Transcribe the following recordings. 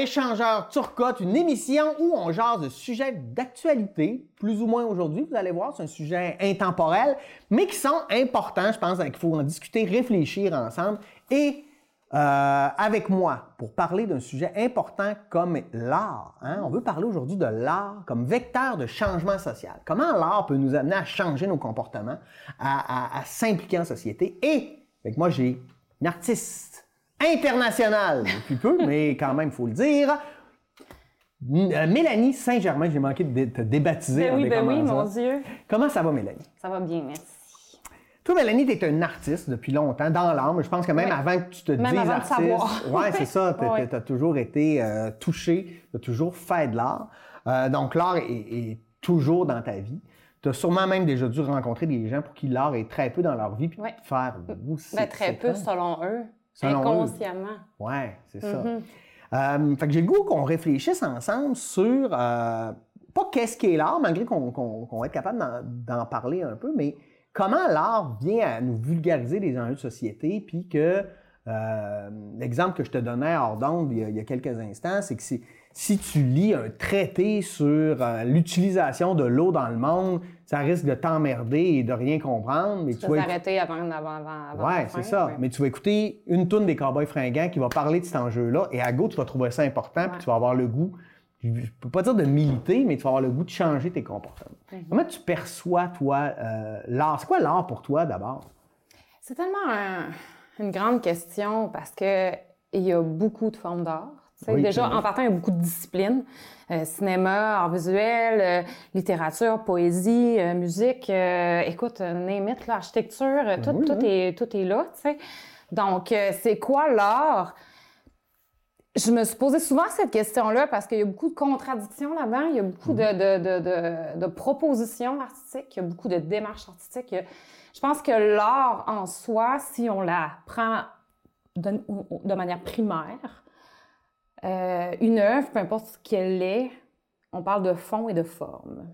Échangeur Turcotte, une émission où on jase de sujets d'actualité, plus ou moins aujourd'hui, vous allez voir, c'est un sujet intemporel, mais qui sont importants, je pense qu'il faut en discuter, réfléchir ensemble. Et euh, avec moi, pour parler d'un sujet important comme l'art, hein, on veut parler aujourd'hui de l'art comme vecteur de changement social. Comment l'art peut nous amener à changer nos comportements, à, à s'impliquer en société? Et avec moi, j'ai une artiste international depuis peu, mais quand même, il faut le dire. Euh, Mélanie Saint-Germain, j'ai manqué de te débaptiser. Ben oui, ben oui, mon Dieu. Comment ça va, Mélanie? Ça va bien, merci. Toi, Mélanie, tu es une artiste depuis longtemps, dans l'âme. Je pense que même avant que tu te même dises avant artiste. Oui, c'est ça. Tu as, toujours été euh, touché, tu as toujours fait de l'art. Euh, donc, l'art est, toujours dans ta vie. Tu as sûrement même déjà dû rencontrer des gens pour qui l'art est très peu dans leur vie, puis faire aussi. Ben, très peu, selon eux. Inconsciemment. Oui, c'est ça. Mm-hmm. Euh, fait que j'ai le goût qu'on réfléchisse ensemble sur, euh, pas qu'est-ce qu'est l'art, malgré qu'on va être capable d'en parler un peu, mais comment l'art vient à nous vulgariser les enjeux de société, puis que euh, l'exemple que je te donnais hors d'onde il, y a quelques instants, c'est que si tu lis un traité sur euh, l'utilisation de l'eau dans le monde, ça risque de t'emmerder et de rien comprendre. Mais tu, vas arrêter avant, avant, avant, Ouais, c'est ça. Mais tu vas écouter une toune des Cowboys fringants qui va parler de cet enjeu-là, et à go, tu vas trouver ça important, puis tu vas avoir le goût. Je peux pas dire de militer, mais tu vas avoir le goût de changer tes comportements. Mhm. Comment tu perçois, toi, euh, l'art? C'est quoi l'art pour toi, d'abord? C'est tellement une grande question parce que il y a beaucoup de formes d'art déjà, en partant, il y a beaucoup de disciplines. Euh, cinéma, art visuel, euh, littérature, poésie, euh, musique, écoute, name l'architecture, tout, tout, est, tout est là, tu sais. Donc, c'est quoi l'art? Je me suis posé souvent cette question-là parce qu'il y a beaucoup de contradictions là-dedans, il y a beaucoup de, mhm. de, de, de, propositions artistiques, il y a beaucoup de démarches artistiques. Je pense que l'art en soi, si on la prend de, de manière primaire, euh, une œuvre, peu importe ce qu'elle est, on parle de fond et de forme.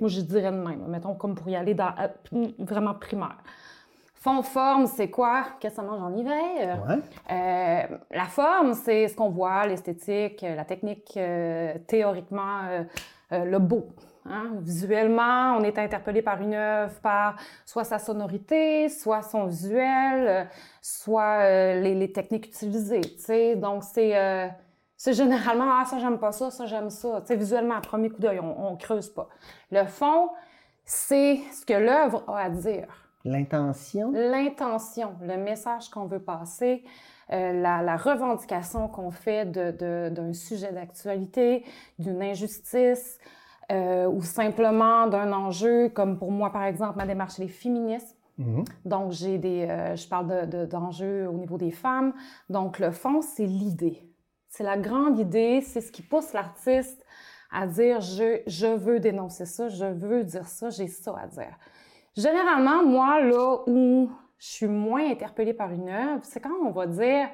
Moi, je dirais de même. Mettons comme pour y aller dans, euh, vraiment primaire. Fond, forme, c'est quoi? Qu'est-ce que ça mange en hiver? Euh, la forme, c'est ce qu'on voit, l'esthétique, la technique, théoriquement, le beau. Hein? Visuellement, on est interpellé par une œuvre, par soit sa sonorité, soit son visuel, soit euh, les, les, techniques utilisées. Donc, c'est euh, c'est généralement ah ça j'aime pas ça, ça j'aime ça. visuellement, à premier coup d'œil, on, on creuse pas. Le fond, c'est ce que l'œuvre a à dire. L'intention? L'intention, le message qu'on veut passer, euh, la, la, revendication qu'on fait d'un de, d'un sujet d'actualité, d'une injustice, euh, ou simplement d'un enjeu, comme pour moi, par exemple, ma démarche est féministe. Mm-hmm. Donc, j'ai des, euh, je parle d'enjeux de, au niveau des femmes. Donc, le fond, c'est l'idée. C'est la grande idée, c'est ce qui pousse l'artiste à dire je, je veux dénoncer ça, je veux dire ça, j'ai ça à dire. Généralement, moi, là où je suis moins interpellée par une œuvre, c'est quand on va dire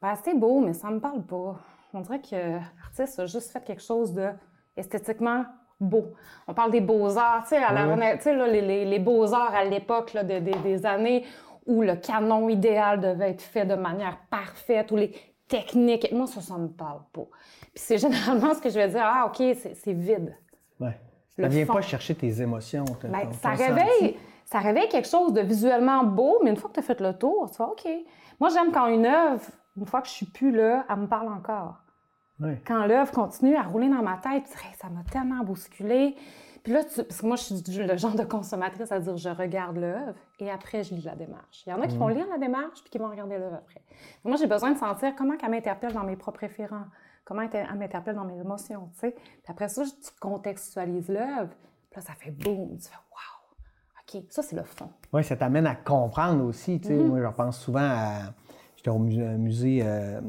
ben, c'est beau, mais ça me parle pas. On dirait que l'artiste a juste fait quelque chose de esthétiquement beau. On parle des beaux-arts, tu sais, ouais. les, les, les beaux-arts à l'époque des, des années où le canon idéal devait être fait de manière parfaite, où les techniques, moi, ça, ça me parle pas. Puis c'est généralement ce que je vais dire, ah, OK, c'est vide. Ouais. Ça vient pas chercher tes émotions. Ben, ça réveille, ça réveille quelque chose de visuellement beau, mais une fois que tu as fait le tour, tu vois, OK. Moi, j'aime quand une œuvre, une fois que je suis plus là, elle me parle encore. Quand l'œuvre continue à rouler dans ma tête, ça m'a tellement bousculé. Puis là, parce que moi, je suis le genre de consommatrice à dire je regarde l'œuvre et après, je lis la démarche. Il y en a qui vont mm. lire la démarche puis qui vont regarder l'œuvre après. moi, j'ai besoin de sentir comment elle m'interpelle dans mes propres référents, comment elle m'interpelle dans mes émotions, tu sais. Puis après ça, tu contextualises l'œuvre. Puis là, ça fait boum, tu fais wow. OK, ça, c'est le fond. Oui, ça t'amène à comprendre aussi, tu sais. Mm-hmm. Moi, je pense souvent à j'étais au musée, euh,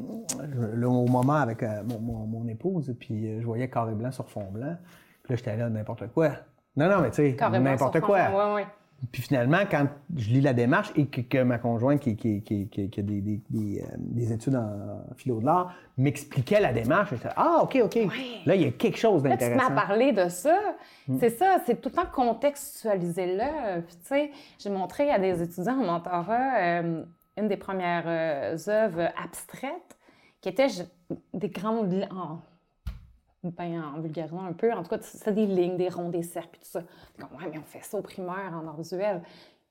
au moment avec euh, mon, épouse, puis euh, je voyais carré blanc sur fond blanc. Puis là, j'étais là, n'importe quoi. Non, non, mais tu sais, n'importe quoi. Ouais, Puis finalement, quand je lis la démarche et que, ma conjointe qui, qui, qui, qui a des, des, des, études en philo de l'art m'expliquait la démarche, j'étais Ah, OK, OK. Là, il y a quelque chose d'intéressant. tu m'as parlé de ça. Hmm. C'est ça, c'est tout le temps contextualiser là. Puis tu sais, j'ai montré à des étudiants en mentorat une des premières euh, œuvres abstraites, qui étaient des grandes en, ben, en vulgarisant un peu, en tout cas, c'est des lignes, des ronds, des cercles, tout ça. Comme, ouais, mais on fait ça au primaire, en art visuel.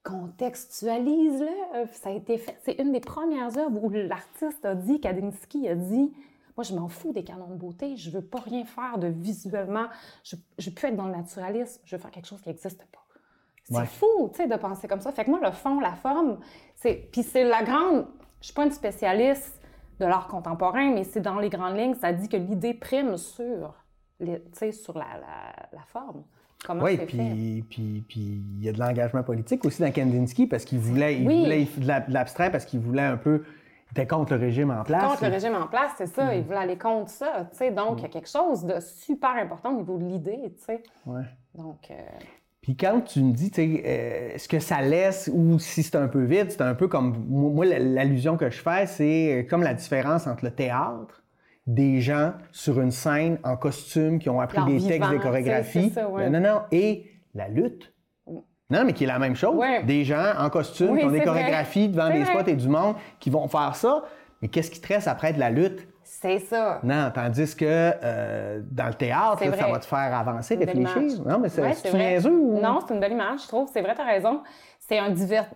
Contextualise-le. Ça a été fait. C'est une des premières œuvres où l'artiste a dit, Kandinsky a dit, moi, je m'en fous des canons de beauté. Je veux pas rien faire de visuellement. Je, je veux plus être dans le naturalisme. Je veux faire quelque chose qui n'existe pas. C'est fou, tu sais, de penser comme ça. Fait que moi, le fond, la forme, c'est... Puis c'est la grande... Je suis pas une spécialiste de l'art contemporain, mais c'est dans les grandes lignes, ça dit que l'idée prime sur, les, sur la, la, forme. oui, puis, puis, puis il y a de l'engagement politique aussi dans Kandinsky parce qu'il voulait, il voulait de l'abstrait parce qu'il voulait un peu il était contre le régime en place. Contre le régime en place, c'est ça. Il mm. voulait aller contre ça. sais. Donc, il y a quelque chose de super important au niveau de l'idée. Ouais. Donc. Euh... Puis quand tu me dis, tu sais, euh, ce que ça laisse ou si c'est un peu vide, c'est un peu comme. Moi, l'allusion que je fais, c'est comme la différence entre le théâtre, des gens sur une scène en costume qui ont appris des textes, des chorégraphies. Non, non, et la lutte. Non, mais qui est la même chose. Des gens en costume qui ont des chorégraphies devant des spots et du monde qui vont faire ça. Mais qu'est-ce qui te reste après de la lutte? C'est ça. Non, tandis que euh, dans le théâtre, ça va te faire avancer, réfléchir. Non, mais c'est ouais, ou... Non, c'est une belle image, je trouve. C'est vrai, tu as raison. C'est un divert...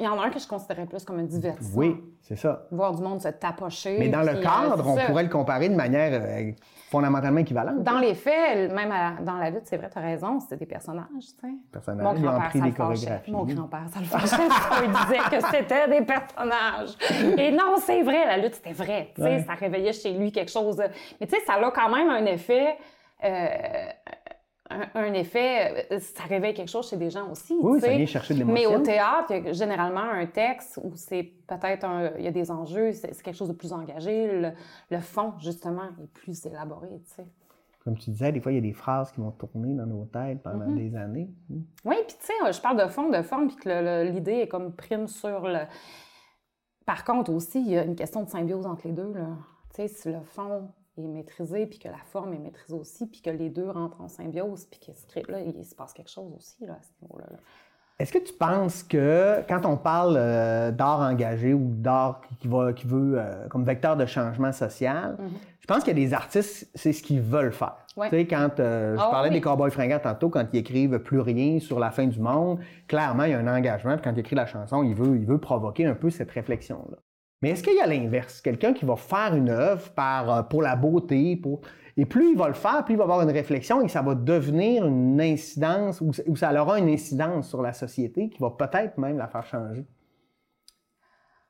Il y en a un que je considérais plus comme un divertissement. Oui, c'est ça. Voir du monde se tapocher. Mais dans le euh, cadre, on pourrait le comparer de manière euh, fondamentalement équivalente. Dans les faits, même dans la lutte, c'est vrai, tu as raison, c'était des personnages, tu sais. Personnages, Mon grand-père, des chorégraphies. Mon grand-père, ça le fâchait. il disait que c'était des personnages. Et non, c'est vrai, la lutte, c'était vrai. Tu sais, ça réveillait chez lui quelque chose. Mais tu sais, ça a quand même un effet... Euh, un, effet, euh, ça réveille quelque chose chez des gens aussi. Oui, ça vient chercher de l'émotion. Mais au théâtre, il y a généralement un texte où c'est peut-être un, il y a des enjeux, c'est quelque chose de plus engagé. Le, fond, justement, est plus élaboré, tu sais. Comme tu disais, des fois, il y a des phrases qui vont tourner dans nos têtes pendant mm-hmm. des années. Mm. Oui, puis tu sais, je parle de fond, de forme, puis que l'idée est comme prime sur le... Par contre, aussi, il y a une question de symbiose entre les deux. Tu sais, si le fond est maîtrisé, puis que la forme est maîtrisée aussi, puis que les deux rentrent en symbiose, puis que là, il se passe quelque chose aussi là, à ce niveau-là. Est-ce que tu penses que quand on parle euh, d'art engagé ou d'art qui, va, qui veut euh, comme vecteur de changement social, mm-hmm. je pense qu'il y a des artistes, c'est ce qu'ils veulent faire. Tu sais, quand euh, je ah parlais des Cowboys fringants tantôt, quand ils écrivent plus rien sur la fin du monde, clairement, il y a un engagement. Puis quand il écrit la chanson, il veut, il veut provoquer un peu cette réflexion-là. Mais est-ce qu'il y a l'inverse? Quelqu'un qui va faire une œuvre par, euh, pour la beauté, pour... et plus il va le faire, plus il va avoir une réflexion et ça va devenir une incidence, ou, ça aura une incidence sur la société qui va peut-être même la faire changer.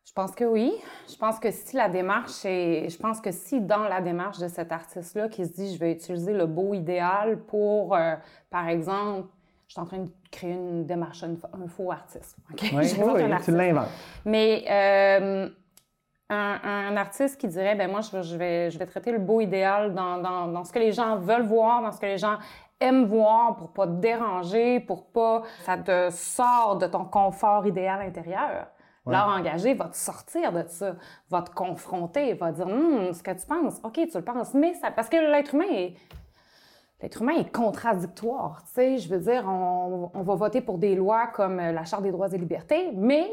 Je pense que oui. Je pense que si la démarche est. Je pense que si dans la démarche de cet artiste-là qui se dit je vais utiliser le beau idéal pour, euh, par exemple, je suis en train de créer une démarche, un, faux artiste. Oui, oui, tu l'inventes. Mais euh, un, artiste qui dirait, ben moi, je, vais, je vais traiter le beau idéal dans, dans, ce que les gens veulent voir, dans ce que les gens aiment voir pour pas te déranger, pour pas... Ça te sort de ton confort idéal intérieur. L'art engagé va te sortir de ça, va te confronter, va dire, hum, ce que tu penses, OK, tu le penses, mais ça... Parce que l'être humain est... L'être humain est contradictoire, tu sais. Je veux dire, on, on va voter pour des lois comme la Charte des droits et libertés, mais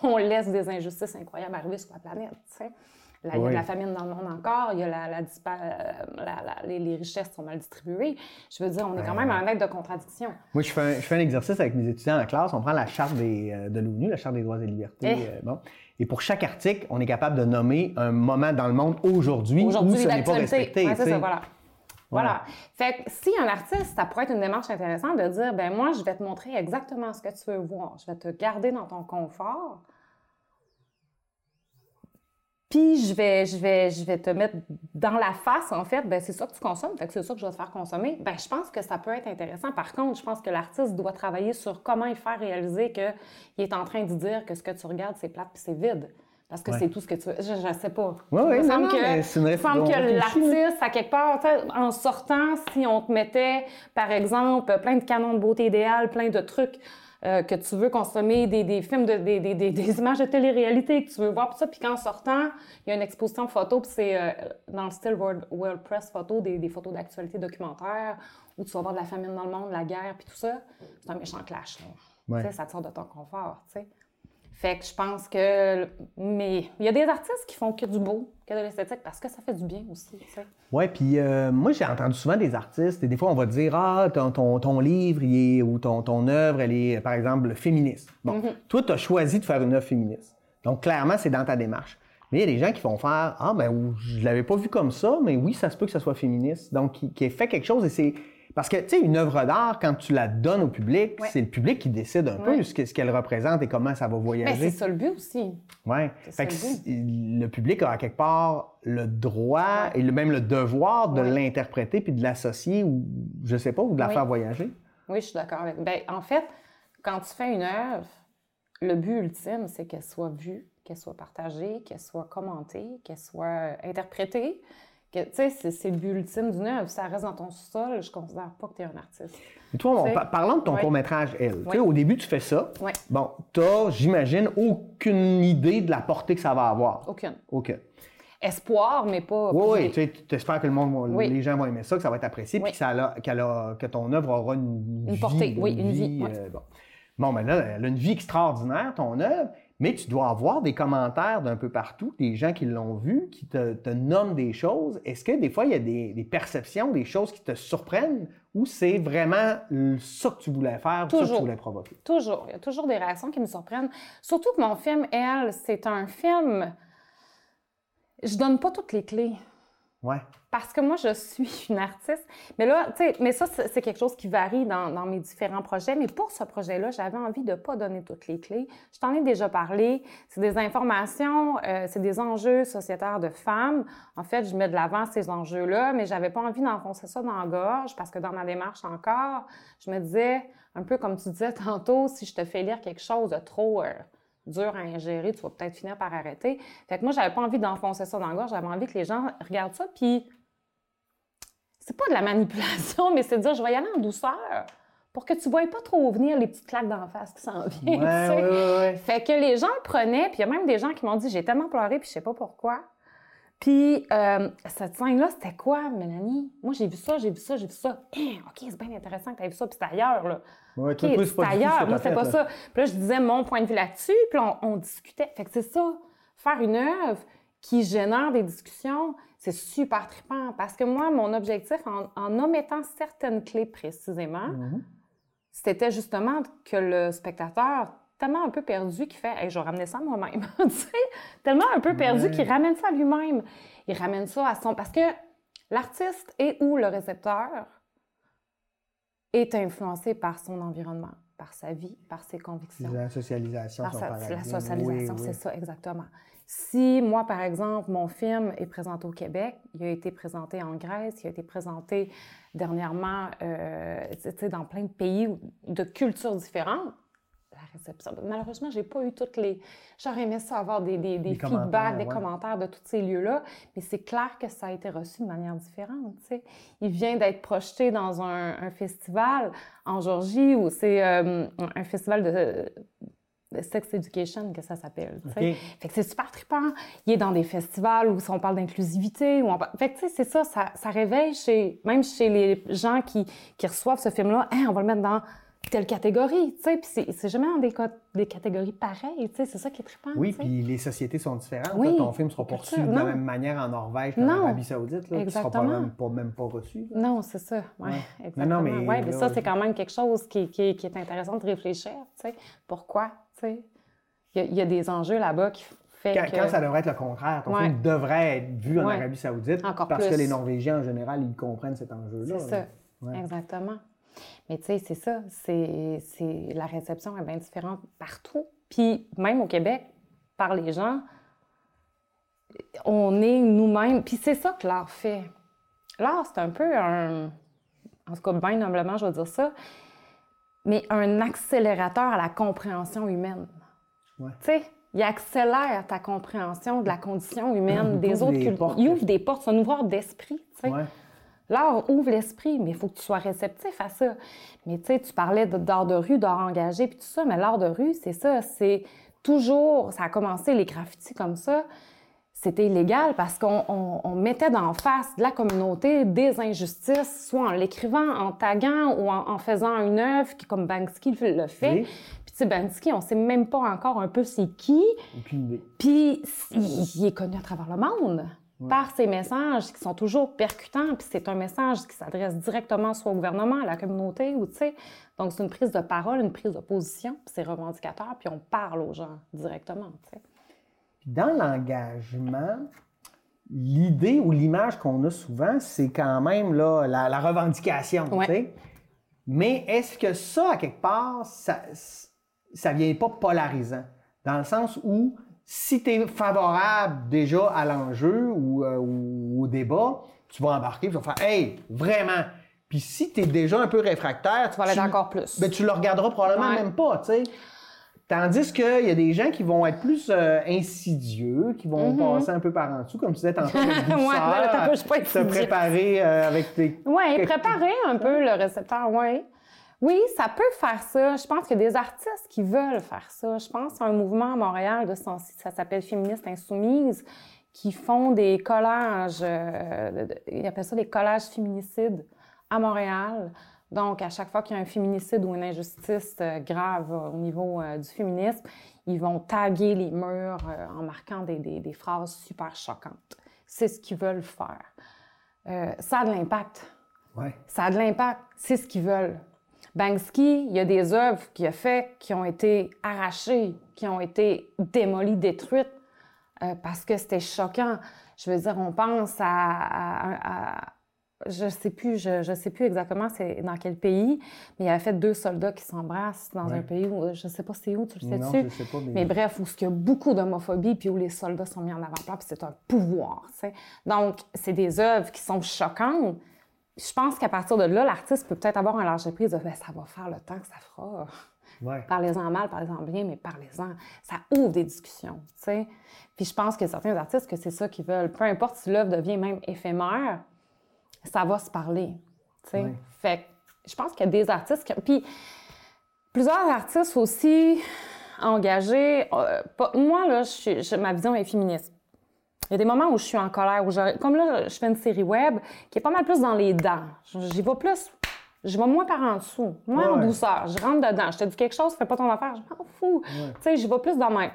on laisse des injustices incroyables arriver sur la planète. il y a de la famine dans le monde encore, il y a la, la, les, richesses sont mal distribuées. Je veux dire, on est quand même en être de contradiction. Moi, je fais, un, je fais un exercice avec mes étudiants en classe. On prend la charte des, euh, de l'ONU, la charte des droits et libertés. Eh. Euh, bon. Et pour chaque article, on est capable de nommer un moment dans le monde aujourd'hui où ce n'est pas respecté. Ouais, ça, voilà. Voilà. Fait que si un artiste, ça pourrait être une démarche intéressante de dire, ben moi, je vais te montrer exactement ce que tu veux voir. Je vais te garder dans ton confort. Puis je vais, je vais, je vais te mettre dans la face, en fait, ben c'est ça que tu consommes, fait que c'est ça que je vais te faire consommer. Ben je pense que ça peut être intéressant. Par contre, je pense que l'artiste doit travailler sur comment il faire réaliser qu'il est en train de dire que ce que tu regardes, c'est plate puis c'est vide. Parce que c'est tout ce que tu veux. Je ne sais pas. Oui, oui, non, que, c'est une semble que l'artiste, à quelque part, en sortant, si on te mettait, par exemple, plein de canons de beauté idéale, plein de trucs euh, que tu veux consommer, des, des films, de, des, des, des, images de télé-réalité que tu veux voir, tout ça, puis qu'en sortant, il y a une exposition photo, puis c'est euh, dans le style World, World Press photo, des, photos d'actualité documentaire, où tu vas voir de la famine dans le monde, la guerre, puis tout ça. C'est un méchant clash. Là. Ça te sort de ton confort, tu sais. Fait que je pense que. Mais il y a des artistes qui font que du beau, que de l'esthétique, parce que ça fait du bien aussi. Oui, puis euh, moi, j'ai entendu souvent des artistes, et des fois, on va dire Ah, ton, ton, livre est, ou ton, ton œuvre, elle est, par exemple, féministe. Bon, mm-hmm. toi, tu as choisi de faire une œuvre féministe. Donc, clairement, c'est dans ta démarche. Mais il y a des gens qui vont faire Ah, ben, je l'avais pas vu comme ça, mais oui, ça se peut que ça soit féministe. Donc, qui, qui fait quelque chose et c'est parce que, tu sais, une œuvre d'art, quand tu la donnes au public, c'est le public qui décide un peu ce qu'elle représente et comment ça va voyager. c'est ça le but aussi. Oui. Fait que le, public a à quelque part le droit et même le devoir de l'interpréter puis de l'associer ou, je sais pas, ou de la faire voyager. Oui, je suis d'accord avec. Ben, en fait, quand tu fais une œuvre, le but ultime, c'est qu'elle soit vue, qu'elle soit partagée, qu'elle soit commentée, qu'elle soit interprétée. Tu sais, c'est le but ultime d'une œuvre. Ça reste dans ton sol, je considère pas que tu es un artiste. Et toi, parlant de ton court-métrage, Elle, au début, tu fais ça. Bon, tu j'imagine, aucune idée de la portée que ça va avoir. Aucune. Aucune. Espoir, mais pas. Oui, oui, tu espères que le monde, les gens vont aimer ça, que ça va être apprécié, puis que, ça que ton œuvre aura une, une portée, oui, une vie. Euh, bon. bon, ben là, elle a une vie extraordinaire, ton œuvre. Mais tu dois avoir des commentaires d'un peu partout, des gens qui l'ont vu, qui te, nomment des choses. Est-ce que des fois, il y a des, perceptions, des choses qui te surprennent ou c'est vraiment ça que tu voulais faire, ça que tu voulais provoquer? Toujours. Il y a toujours des réactions qui me surprennent. Surtout que mon film, Elle, c'est un film... Je donne pas toutes les clés. Ouais. Parce que moi, je suis une artiste. Mais là, tu sais, mais ça, c'est quelque chose qui varie dans, mes différents projets. Mais pour ce projet-là, j'avais envie de ne pas donner toutes les clés. Je t'en ai déjà parlé. C'est des informations, euh, c'est des enjeux sociétaires de femmes. En fait, je mets de l'avant ces enjeux-là, mais j'avais pas envie d'enfoncer ça dans la gorge parce que dans ma démarche encore, je me disais, un peu comme tu disais tantôt, si je te fais lire quelque chose de trop... Euh, dur à ingérer, tu vas peut-être finir par arrêter. Fait que moi, j'avais pas envie d'enfoncer ça dans la gorge, j'avais envie que les gens regardent ça, puis c'est pas de la manipulation, mais c'est de dire, je vais y aller en douceur pour que tu ne voyes pas trop venir les petites claques d'en face qui s'en viennent. Ouais, Fait que les gens le prenaient, puis il y a même des gens qui m'ont dit, j'ai tellement pleuré, puis je sais pas pourquoi. Puis, euh, cette scène-là, c'était quoi, Mélanie? Moi, j'ai vu ça, j'ai vu ça, j'ai vu ça. Hein, OK, c'est bien intéressant que tu aies vu ça, puis c'est ailleurs, là. OK, c'est ailleurs. Moi, c'était pas ça. Puis là, je disais mon point de vue là-dessus, puis on, discutait. Fait que c'est ça. Faire une œuvre qui génère des discussions, c'est super trippant. Parce que moi, mon objectif, en, omettant certaines clés précisément, mm-hmm. c'était justement que le spectateur tellement un peu perdu qu'il fait hey, je vais ramener ça moi-même. tellement un peu perdu qu'il ramène ça à lui-même. Il ramène ça à son. Parce que l'artiste et ou le récepteur? Est influencé par son environnement, par sa vie, par ses convictions. La socialisation. Par la socialisation, c'est ça, exactement. Si moi, par exemple, mon film est présenté au Québec, il a été présenté en Grèce, il a été présenté dernièrement euh, dans plein de pays de cultures différentes, réception. Malheureusement, j'ai pas eu toutes les. J'aurais aimé ça avoir des, des, des, feedbacks, des commentaires de tous ces lieux-là, mais c'est clair que ça a été reçu de manière différente. sais. Il vient d'être projeté dans un, festival en Georgie où c'est euh, un festival de, sex education que ça s'appelle. Fait que c'est super trippant. Il est dans des festivals où on parle d'inclusivité. Où on... Fait que tu sais, c'est ça, ça, ça, réveille chez, même chez les gens qui, qui reçoivent ce film-là, hein, on va le mettre dans telle catégorie, tu sais, puis c'est jamais dans des, des catégories pareilles, tu sais, c'est ça qui est trippant. Oui, puis les sociétés sont différentes. Oui, ton film sera poursu de la même manière en Norvège qu'en Arabie Saoudite, là, exactement. sera pas même pas, même pas reçu. Non, c'est ça, oui, ouais. exactement. Non, mais, ouais, mais ça, c'est quand même quelque chose qui, qui, qui, est intéressant de réfléchir, tu sais, pourquoi, tu sais? Il y, a des enjeux là-bas qui fait quand, que... quand ça devrait être le contraire, ton film devrait être vu en Arabie Saoudite Encore parce que les Norvégiens, en général, ils comprennent cet enjeu-là. C'est ça, exactement. Mais tu sais, c'est ça, c'est, la réception est bien différente partout. Puis même au Québec, par les gens, on est nous-mêmes. Puis c'est ça que l'art fait. L'art, c'est un peu un. En tout cas, bien humblement, je vais dire ça. Mais un accélérateur à la compréhension humaine. Tu sais, il accélère ta compréhension de la condition humaine, des autres cultures. Il ouvre des portes, c'est un ouvreur d'esprit. Tu sais. L'art ouvre l'esprit, mais il faut que tu sois réceptif à ça. Mais tu sais, tu parlais d'art de rue, d'art engagé, puis tout ça, mais l'art de rue, c'est ça, c'est toujours, ça a commencé les graffitis comme ça, c'était illégal parce qu'on mettait d'en face de la communauté des injustices, soit en l'écrivant, en taguant ou en, faisant une œuvre qui, comme Banksy le fait. Puis, tu sais, Banksy, on sait même pas encore un peu c'est qui. Puis, il, est connu à travers le monde par ses messages qui sont toujours percutants. Puis, c'est un message qui s'adresse directement soit au gouvernement, à la communauté, ou tu sais. Donc, c'est une prise de parole, une prise de position, puis c'est revendicateur, puis on parle aux gens directement, tu sais dans l'engagement, l'idée ou l'image qu'on a souvent, c'est quand même là, la, revendication. Mais est-ce que ça, à quelque part, ça ne vient pas polarisant? Dans le sens où, si tu es favorable déjà à l'enjeu euh, ou, au débat, tu vas embarquer et tu vas faire Hey, vraiment! Puis si tu es déjà un peu réfractaire, tu vas l'être encore plus. Ben, tu le regarderas probablement même pas, tu sais. Tandis qu'il y a des gens qui vont être plus euh, insidieux, qui vont mm-hmm. passer un peu par en dessous, comme tu disais tantôt, avec ouais, se préparer euh, avec tes... Oui, préparer un peu le récepteur, oui. Oui, ça peut faire ça. Je pense qu'il y a des artistes qui veulent faire ça. Je pense à un mouvement à Montréal de ça s'appelle Féministes Insoumises, qui font des collages, euh, ils appellent ça des collages féminicides à Montréal. Donc, à chaque fois qu'il y a un féminicide ou une injustice euh, grave euh, au niveau euh, du féminisme, ils vont taguer les murs en marquant des, phrases super choquantes. C'est ce qu'ils veulent faire. ça a de l'impact. Ouais. Ça a de l'impact. C'est ce qu'ils veulent. Banksy, il y a des œuvres qu'il a faites qui ont été arrachées, qui ont été démolies, détruites parce que c'était choquant. Je veux dire, on pense à je sais plus, je, sais plus exactement c'est dans quel pays, mais il avait fait deux soldats qui s'embrassent dans un pays où je sais pas c'est où, tu le sais-tu? sais pas, mais... bref, où il y a beaucoup d'homophobie puis où les soldats sont mis en avant-plan, puis c'est un pouvoir, sais. Donc, c'est des œuvres qui sont choquantes. Je pense qu'à partir de là, l'artiste peut peut-être avoir un large prise de ben, ça va faire le temps que ça fera. Parlez-en mal, parlez-en bien, mais parlez-en. Ça ouvre des discussions, tu sais. Puis je pense que certains artistes, que c'est ça qu'ils veulent. Peu importe si l'œuvre devient même éphémère, ça va se parler. sais. Fait je pense qu'il y a des artistes qui... Puis plusieurs artistes aussi engagés. Euh, moi, là, je ma vision est féministe. Il y a des moments où je suis en colère, où je, comme là, je fais une série web qui est pas mal plus dans les dents. J'y vais plus, je vais moins par en dessous, moins en douceur. Je rentre dedans. Je te dis quelque chose, fais pas ton affaire, je m'en fous. Tu sais, j'y vais plus dans même.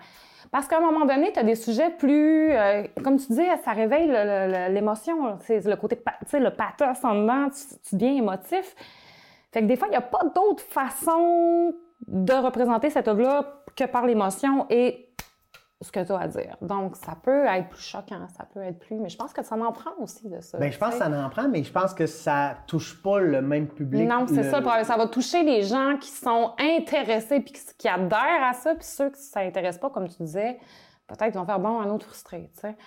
Parce qu'à un moment donné, tu as des sujets plus. Euh, comme tu disais, ça réveille l'émotion. C'est le côté. Tu sais, le pathos en dedans, tu, tu deviens émotif. Fait que des fois, il n'y a pas d'autre façon de représenter cette œuvre-là que par l'émotion et ce que tu as à dire. Donc, ça peut être plus choquant, ça peut être plus. Mais je pense que ça en prend aussi de ça. Bien, je pense que ça en prend, mais je pense que ça touche pas le même public. Non, c'est ça le problème. Ça va toucher les gens qui sont intéressés puis qui adhèrent à ça, puis ceux qui ne s'intéressent pas, comme tu disais, peut-être vont faire bon, un autre frustré, tu sais.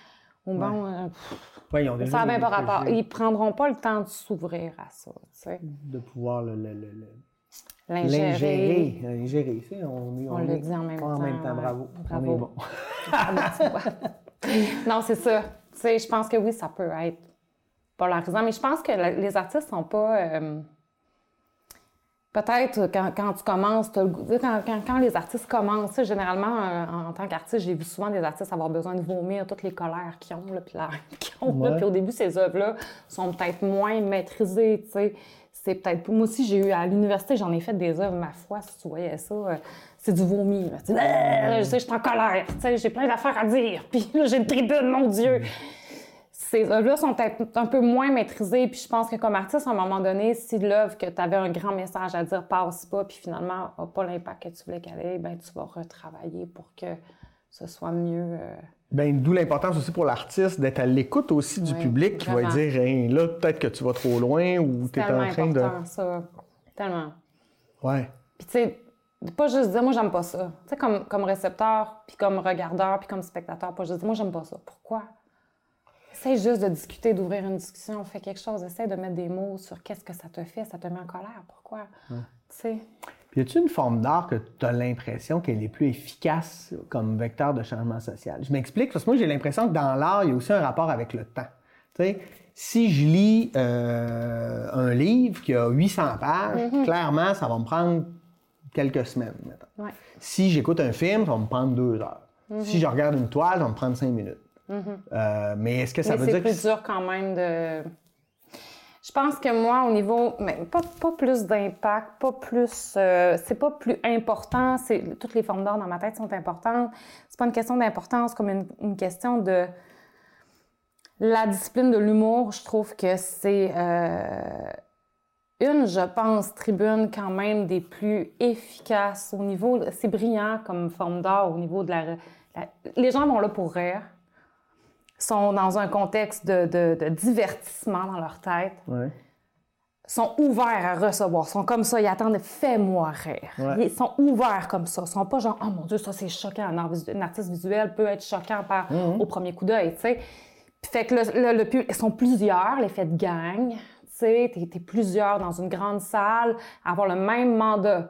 Ou bon. Euh, ils ont déjà ça n'a même pas rapport. Ils prendront pas le temps de s'ouvrir à ça, tu sais. De pouvoir le L'ingérer. L'ingérer. On, on, on le dit en même temps. En même temps, bravo. bravo. On est bon. non, c'est ça. Tu sais, je pense que oui, ça peut être polarisant, mais je pense que les artistes sont pas. Euh, peut-être quand, quand, tu commences, quand, quand, quand, les artistes commencent, généralement, euh, en, tant qu'artiste, j'ai vu souvent des artistes avoir besoin de vomir toutes les colères qu'ils ont, là, puis, ont, puis au début, ces œuvres-là sont peut-être moins maîtrisées, tu sais c'est peut-être moi aussi j'ai eu à l'université j'en ai fait des œuvres ma foi si tu voyais ça euh, c'est du vomi je sais suis en colère j'ai plein d'affaires à dire puis j'ai une tribune mon dieu. Ces œuvres-là sont peut-être un peu moins maîtrisées puis je pense que comme artiste à un moment donné si l'œuvre que tu avais un grand message à dire passe pas puis finalement n'a pas l'impact que tu voulais qu'elle ait ben tu vas retravailler pour que ce soit mieux euh, ben, d'où l'importance aussi pour l'artiste d'être à l'écoute aussi du public qui va dire là, peut-être que tu vas trop loin ou tu es en train de. ça. Tellement. Ouais. Puis, tu sais, pas juste dire moi, j'aime pas ça. Tu sais, comme, comme récepteur, puis comme regardeur, puis comme spectateur, pas juste dire moi, j'aime pas ça. Pourquoi? Essaye juste de discuter, d'ouvrir une discussion, fais quelque chose, essaye de mettre des mots sur qu'est-ce que ça te fait, ça te met en colère, pourquoi? Tu sais? Y a-t-il une forme d'art que tu as l'impression qu'elle est plus efficace comme vecteur de changement social? Je m'explique, parce que moi, j'ai l'impression que dans l'art, il y a aussi un rapport avec le temps. Tu sais, si je lis euh, un livre qui a 800 pages, mm-hmm. clairement, ça va me prendre quelques semaines. Ouais. Si j'écoute un film, ça va me prendre deux heures. Si mm-hmm. je regarde une toile, ça va me prendre cinq minutes. Mm-hmm. mais est-ce que ça veut dire que... c'est plus dur quand même de... Je pense que moi, au niveau, pas, pas plus d'impact, pas plus, euh, c'est pas plus important. Toutes les formes d'art dans ma tête sont importantes. C'est pas une question d'importance, comme une, question de la discipline de l'humour. Je trouve que c'est euh, une, je pense, tribune quand même des plus efficaces au niveau. C'est brillant comme forme d'art au niveau de la, la, Les gens vont là pour rire sont dans un contexte de, divertissement dans leur tête, sont ouverts à recevoir, sont comme ça, ils attendent fais-moi rire. Ils sont ouverts comme ça, ils sont pas genre oh mon Dieu, ça c'est choquant. Un, artiste visuel peut être choquant par, mm-hmm. au premier coup d'œil, tu sais. Fait que le, le, ils sont plusieurs, l'effet de gang, tu sais, t'es, es plusieurs dans une grande salle, avoir le même mandat,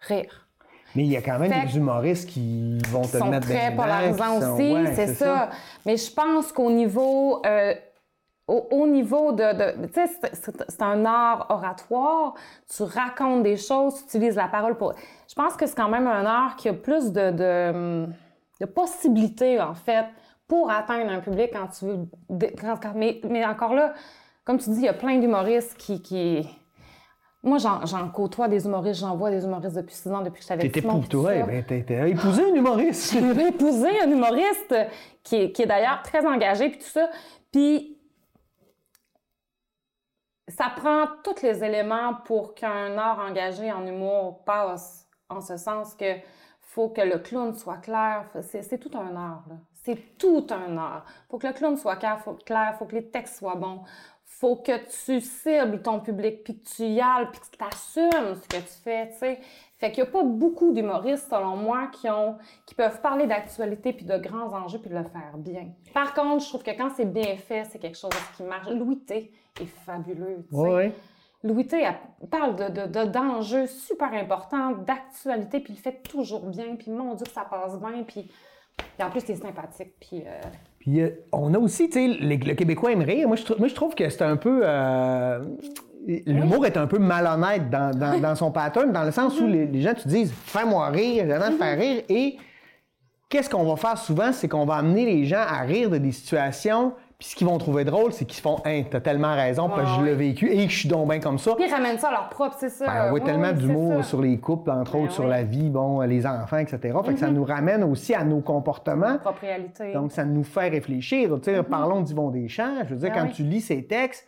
rire. Mais il y a quand même des humoristes qui vont te sont mettre très polarisants aussi, c'est ça. Mais je pense qu'au niveau, euh, au, niveau de, tu sais, c'est un art oratoire. Tu racontes des choses, tu utilises la parole pour. Je pense que c'est quand même un art qui a plus de, de, possibilités en fait pour atteindre un public quand tu veux. mais, mais encore là, comme tu dis, il y a plein d'humoristes qui, qui moi, j'en côtoie des humoristes, j'en vois des humoristes depuis six ans, depuis que j'avais T'étais pour toi, ben, t'as épousé un humoriste. J'ai épousé un humoriste qui est, qui est d'ailleurs très engagé, puis tout ça. Puis, ça prend tous les éléments pour qu'un art engagé en humour passe, en ce sens que faut que le clown soit clair. C'est tout un art, là. C'est tout un art. Faut que le clown soit clair, faut, clair, faut que les textes soient bons, faut que tu cibles ton public, puis que tu y ailles, puis que tu assumes ce que tu fais, tu sais. Fait qu'il n'y a pas beaucoup d'humoristes, selon moi, qui ont, qui peuvent parler d'actualité puis de grands enjeux puis de le faire bien. Par contre, je trouve que quand c'est bien fait, c'est quelque chose qui marche. Louis T est fabuleux, tu sais. Oui. Louis T parle de, d'enjeux super importants, d'actualité, puis il fait toujours bien, puis mon Dieu que ça passe bien, puis, en plus, il est sympathique, puis... Euh, puis euh, on a aussi, tu sais, le Québécois aime rire. Moi, je, moi, je trouve que c'est un peu. Euh, l'humour est un peu malhonnête dans, dans, son pattern, dans le sens où mm-hmm. les, gens te disent Fais-moi rire, j'ai de faire rire. Et qu'est-ce qu'on va faire souvent, c'est qu'on va amener les gens à rire de des situations puis ce qu'ils vont trouver drôle, c'est qu'ils font Hein, t'as tellement raison, parce que je l'ai vécu et que je suis donc bien comme ça. Puis ils ramènent ça à leur propre, c'est ça. Ben, on voit tellement d'humour sur les couples, entre ben autres, sur la vie, bon, les enfants, etc. Fait que ça mhm. nous ramène aussi à nos comportements. Propre réalité. Donc ça nous fait réfléchir. Tu sais, mhm. parlons d'Yvon Deschamps. Je veux dire, ben quand tu lis ses textes,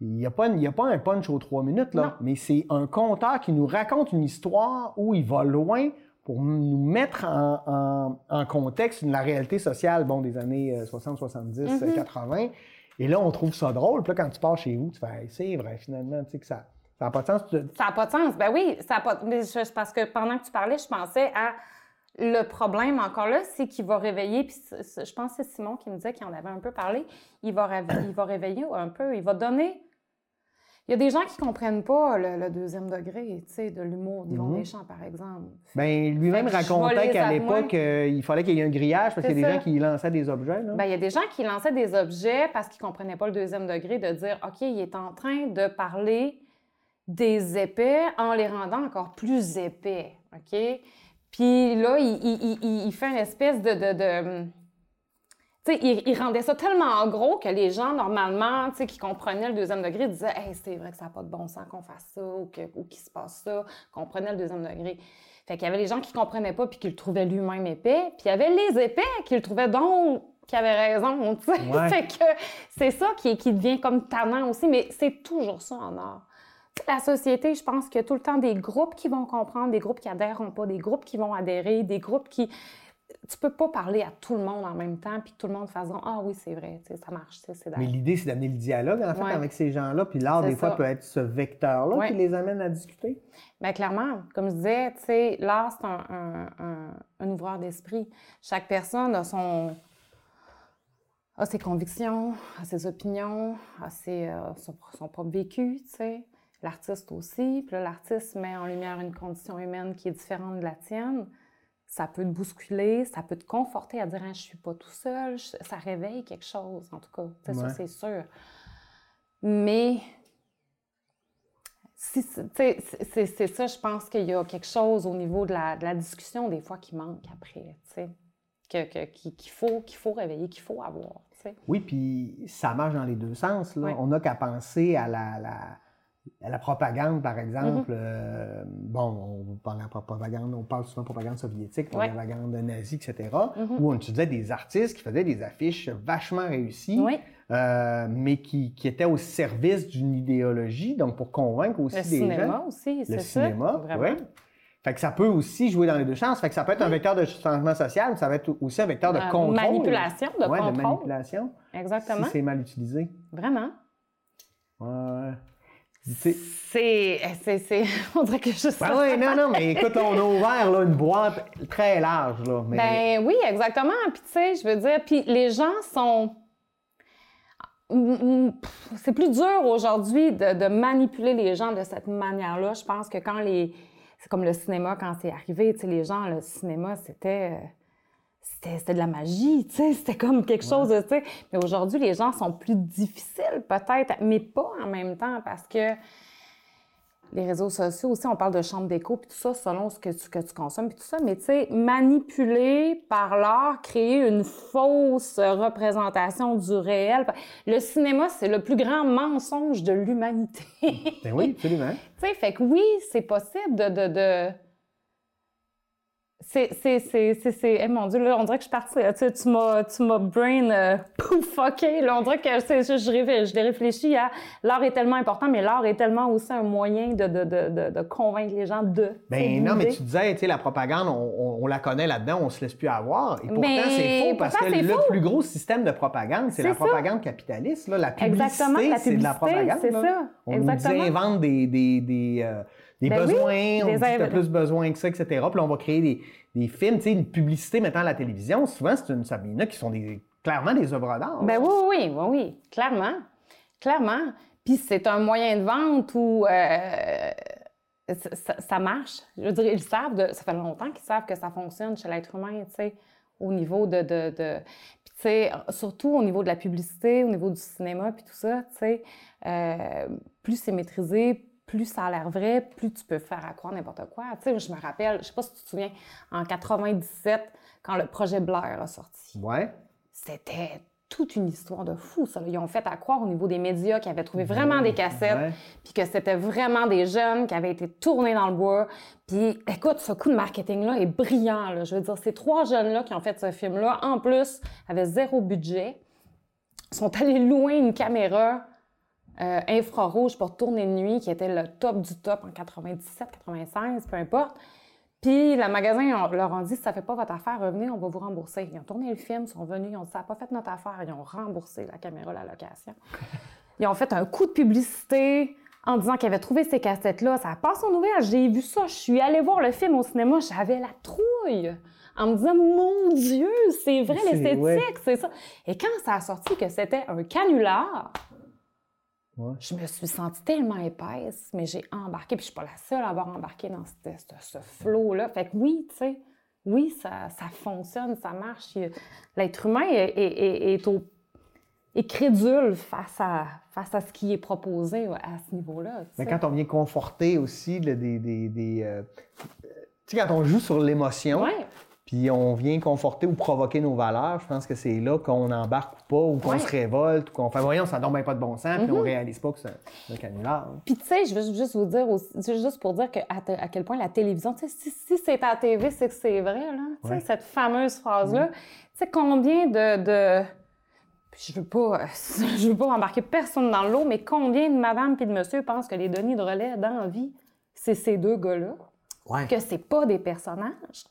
il n'y a, pas, a pas un punch aux trois minutes, là. Mais c'est un conteur qui nous raconte une histoire où il va loin pour nous mettre en, contexte la réalité sociale bon, des années 60, 70, 80. Et là, on trouve ça drôle. Puis là, quand tu pars chez vous, tu fais c'est vrai, finalement, tu sais que ça n'a pas de sens. Ça n'a pas de sens. Ben oui, ça n'a pas Mais Parce que pendant que tu parlais, je pensais à le problème encore là, c'est qu'il va réveiller, puis je pense que c'est Simon qui me disait qu'il en avait un peu parlé, il va, il va réveiller un peu, il va donner il y a des gens qui ne comprennent pas le, deuxième degré, tu sais, de l'humour d'Yvon mm Deschamps, par exemple. Bien, lui-même racontait qu'à l'époque, euh, il fallait qu'il y ait un grillage parce qu'il y a des gens qui lançaient des objets. Bien, il y a des gens qui lançaient des objets parce qu'ils ne comprenaient pas le deuxième degré, de dire, OK, il est en train de parler des épais en les rendant encore plus épais, OK? Puis là, il, fait une espèce de il, rendait ça tellement gros que les gens, normalement, qui comprenaient le deuxième degré, disaient Hey, c'est vrai que ça n'a pas de bon sens qu'on fasse ça ou qu'il se passe ça, comprenaient le deuxième degré. Fait qu'il y avait les gens qui comprenaient pas puis qui le trouvaient lui-même épais, puis il y avait les épais qui le trouvaient donc qui avaient raison, tu sais. fait que c'est ça qui, qui devient comme tannant aussi, mais c'est toujours ça en art. La société, je pense qu'il y a tout le temps des groupes qui vont comprendre, des groupes qui adhéreront pas, des groupes qui vont adhérer, des groupes qui tu peux pas parler à tout le monde en même temps puis que tout le monde fasse ah oui c'est vrai ça marche c'est mais l'idée c'est d'amener le dialogue en fait avec ces gens-là puis l'art des fois peut être ce vecteur-là qui les amène à discuter. Bien, clairement comme je disais tu sais l'art c'est un, un, ouvreur d'esprit. Chaque personne a son a ses convictions a ses opinions a ses, euh, son, son, propre vécu tu sais. L'artiste aussi puis l'artiste met en lumière une condition humaine qui est différente de la tienne ça peut te bousculer, ça peut te conforter à dire hein, je suis pas tout seul, ça réveille quelque chose en tout cas, ça c'est sûr. Mais c'est ça, je pense qu'il y a quelque chose au niveau de la, discussion des fois qui manque après, qu'il faut, qu'il faut réveiller, qu'il faut avoir. Oui, puis ça marche dans les deux sens. On n'a qu'à penser à la, la, propagande, par exemple. Mm-hmm. Euh, bon, on parle de propagande, on parle souvent de propagande soviétique, propagande nazie, etc., mm-hmm. où on utilisait des artistes qui faisaient des affiches vachement réussies. Euh, mais qui, qui étaient au service d'une idéologie, donc pour convaincre aussi le des gens. Le cinéma aussi, c'est ça. Le cinéma, oui. Fait que ça peut aussi jouer dans les deux sens. Fait que ça peut être un vecteur de changement social, mais ça va être aussi un vecteur de contrôle. Manipulation, de ouais, de manipulation. Exactement. Si c'est mal utilisé. Vraiment. Ouais. C'est. C'est. On dirait que je sais. Ben oui, non, non, mais écoute, on a ouvert là, une boîte très large. Là, mais... Ben oui, exactement. Puis tu sais, je veux dire, puis les gens sont. C'est plus dur aujourd'hui de, de, manipuler les gens de cette manière-là. Je pense que quand les, c'est comme le cinéma quand c'est arrivé, tu sais, les gens, le cinéma, c'était c'était de la magie, tu sais, c'était comme quelque chose de, tu sais. Mais aujourd'hui, les gens sont plus difficiles peut-être, mais pas en même temps parce que les réseaux sociaux aussi, on parle de chambre d'écho, puis tout ça, selon ce que tu, que tu consommes, puis tout ça. Mais tu sais, manipuler par l'art, créer une fausse représentation du réel. Le cinéma, c'est le plus grand mensonge de l'humanité. ben oui, absolument. tu sais, fait que oui, c'est possible de, de, de c'est, c'est, c'est, c'est, c'est, mon Dieu, là, on dirait que je suis partie, tu, tu m'as, tu m'as brain, euh, pouf, OK, là, on dirait que je, je, je, je l'ai réfléchi à, l'art est tellement important, mais l'art est tellement aussi un moyen de, de, de, de convaincre les gens de. Ben non, mais tu disais, tu sais, la propagande, on, on, la connaît là-dedans, on se laisse plus avoir. Et pourtant, c'est faux, parce que le plus gros système de propagande, c'est, la propagande capitaliste, là, la publicité, c'est de la propagande. C'est ça. On Exactement. nous invente des, des, des euh, des ben besoins, on dit que tu plus besoin que ça, etc. Puis là, on va créer des, des films, tu sais, une publicité maintenant à la télévision. Souvent, c'est une Sabina qui sont des, clairement des œuvres d'art. Ben oui, oui, oui, oui, clairement. Clairement. Puis c'est un moyen de vente où euh, ça, marche. Je veux dire, ils savent, de, ça fait longtemps qu'ils savent que ça fonctionne chez l'être humain, tu sais, au niveau de. de, de puis, tu sais, surtout au niveau de la publicité, au niveau du cinéma, puis tout ça, tu sais, euh, plus c'est maîtrisé, plus ça a l'air vrai, plus tu peux faire à croire n'importe quoi. Tu sais, je me rappelle, je sais pas si tu te souviens, en 97, quand le projet Blair a sorti. Ouais. C'était toute une histoire de fou, ça. Ils ont fait à croire au niveau des médias qui avaient trouvé vraiment des cassettes, puis que c'était vraiment des jeunes qui avaient été tournés dans le bois. Puis, écoute, ce coup de marketing-là est brillant. Là. Je veux dire, ces trois jeunes-là qui ont fait ce film-là, en plus, avaient zéro budget, sont allés louer une caméra euh, infrarouge pour tourner de nuit, qui était le top du top en 97, 95, peu importe. Puis le magasin leur a dit ça fait pas votre affaire, revenez, on va vous rembourser. Ils ont tourné le film, ils sont venus, ils ont dit ça n'a pas fait notre affaire, ils ont remboursé la caméra, la location. Ils ont fait un coup de publicité en disant qu'ils avaient trouvé ces cassettes-là. Ça a passé aux nouvelles, j'ai vu ça, je suis allée voir le film au cinéma, j'avais la trouille en me disant Mon Dieu, c'est vrai l'esthétique, c'est ça. Et quand ça a sorti que c'était un canular, je me suis sentie tellement épaisse, mais j'ai embarqué, puis je suis pas la seule à avoir embarqué dans ce, ce, flow-là. Fait que oui, tu sais, oui, ça, ça, fonctionne, ça marche. L'être humain est, est, est, au, est, crédule face à, face à ce qui est proposé à ce niveau-là. Mais quand on vient conforter aussi des. des, des euh, tu sais, quand on joue sur l'émotion, puis on vient conforter ou provoquer nos valeurs, je pense que c'est là qu'on embarque ou pas, ou qu'on se révolte, ou qu'on fait voyons, ça donne pas de bon sens, puis on mhm. réalise pas que c'est un canular. Puis tu sais, je veux juste vous dire aussi, juste pour dire que à, quel point la télévision, tu sais, si, c'est à la TV, c'est que c'est vrai, là. Tu sais, cette fameuse phrase-là. Mhm. Tu sais, combien de, de... je veux pas, je veux pas embarquer personne dans l'eau, mais combien de madame puis de monsieur pensent que les Denis de relais dans la vie, c'est ces deux gars-là? Que c'est pas des personnages?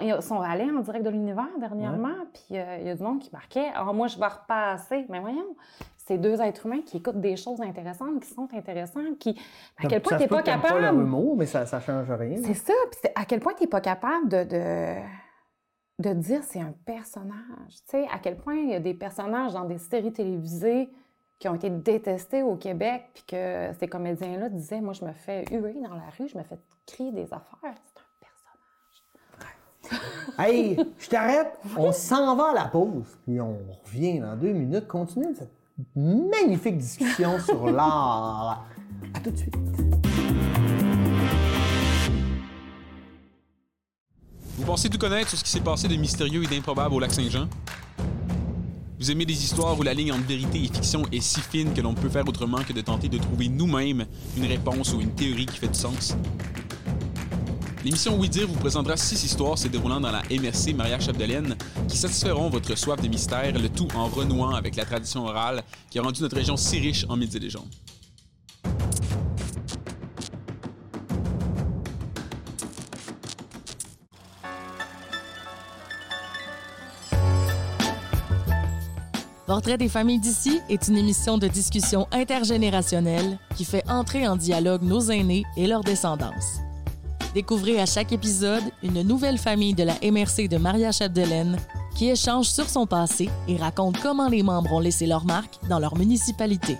Ils sont allés en direct de l'univers dernièrement, puis euh, il y a du monde qui marquait Ah, moi, je vais repasser. Mais voyons, c'est deux êtres humains qui écoutent des choses intéressantes, qui sont intéressants, qui. À quel point tu n'es pas capable. pas le mot, mais ça ne change rien. C'est ça. Puis à quel point tu n'es pas capable de, de, de dire c'est un personnage. Tu sais, à quel point il y a des personnages dans des séries télévisées qui ont été détestés au Québec, puis que ces comédiens-là disaient Moi, je me fais huer dans la rue, je me fais crier des affaires. Hey, je t'arrête. On s'en va à la pause, puis on revient dans deux minutes. Continue cette magnifique discussion sur l'art. À tout de suite. Vous pensez tout connaître sur ce qui s'est passé de mystérieux et d'improbable au lac Saint-Jean? Vous aimez des histoires où la ligne entre vérité et fiction est si fine que l'on ne peut faire autrement que de tenter de trouver nous-mêmes une réponse ou une théorie qui fait du sens? L'émission Oui Dire vous présentera six histoires se déroulant dans la MRC Maria Chapdelaine qui satisferont votre soif de mystère, le tout en renouant avec la tradition orale qui a rendu notre région si riche en mythes et légendes. Portrait des familles d'ici est une émission de discussion intergénérationnelle qui fait entrer en dialogue nos aînés et leur descendance. Découvrez à chaque épisode une nouvelle famille de la MRC de Maria Chapdelaine qui échange sur son passé et raconte comment les membres ont laissé leur marque dans leur municipalité.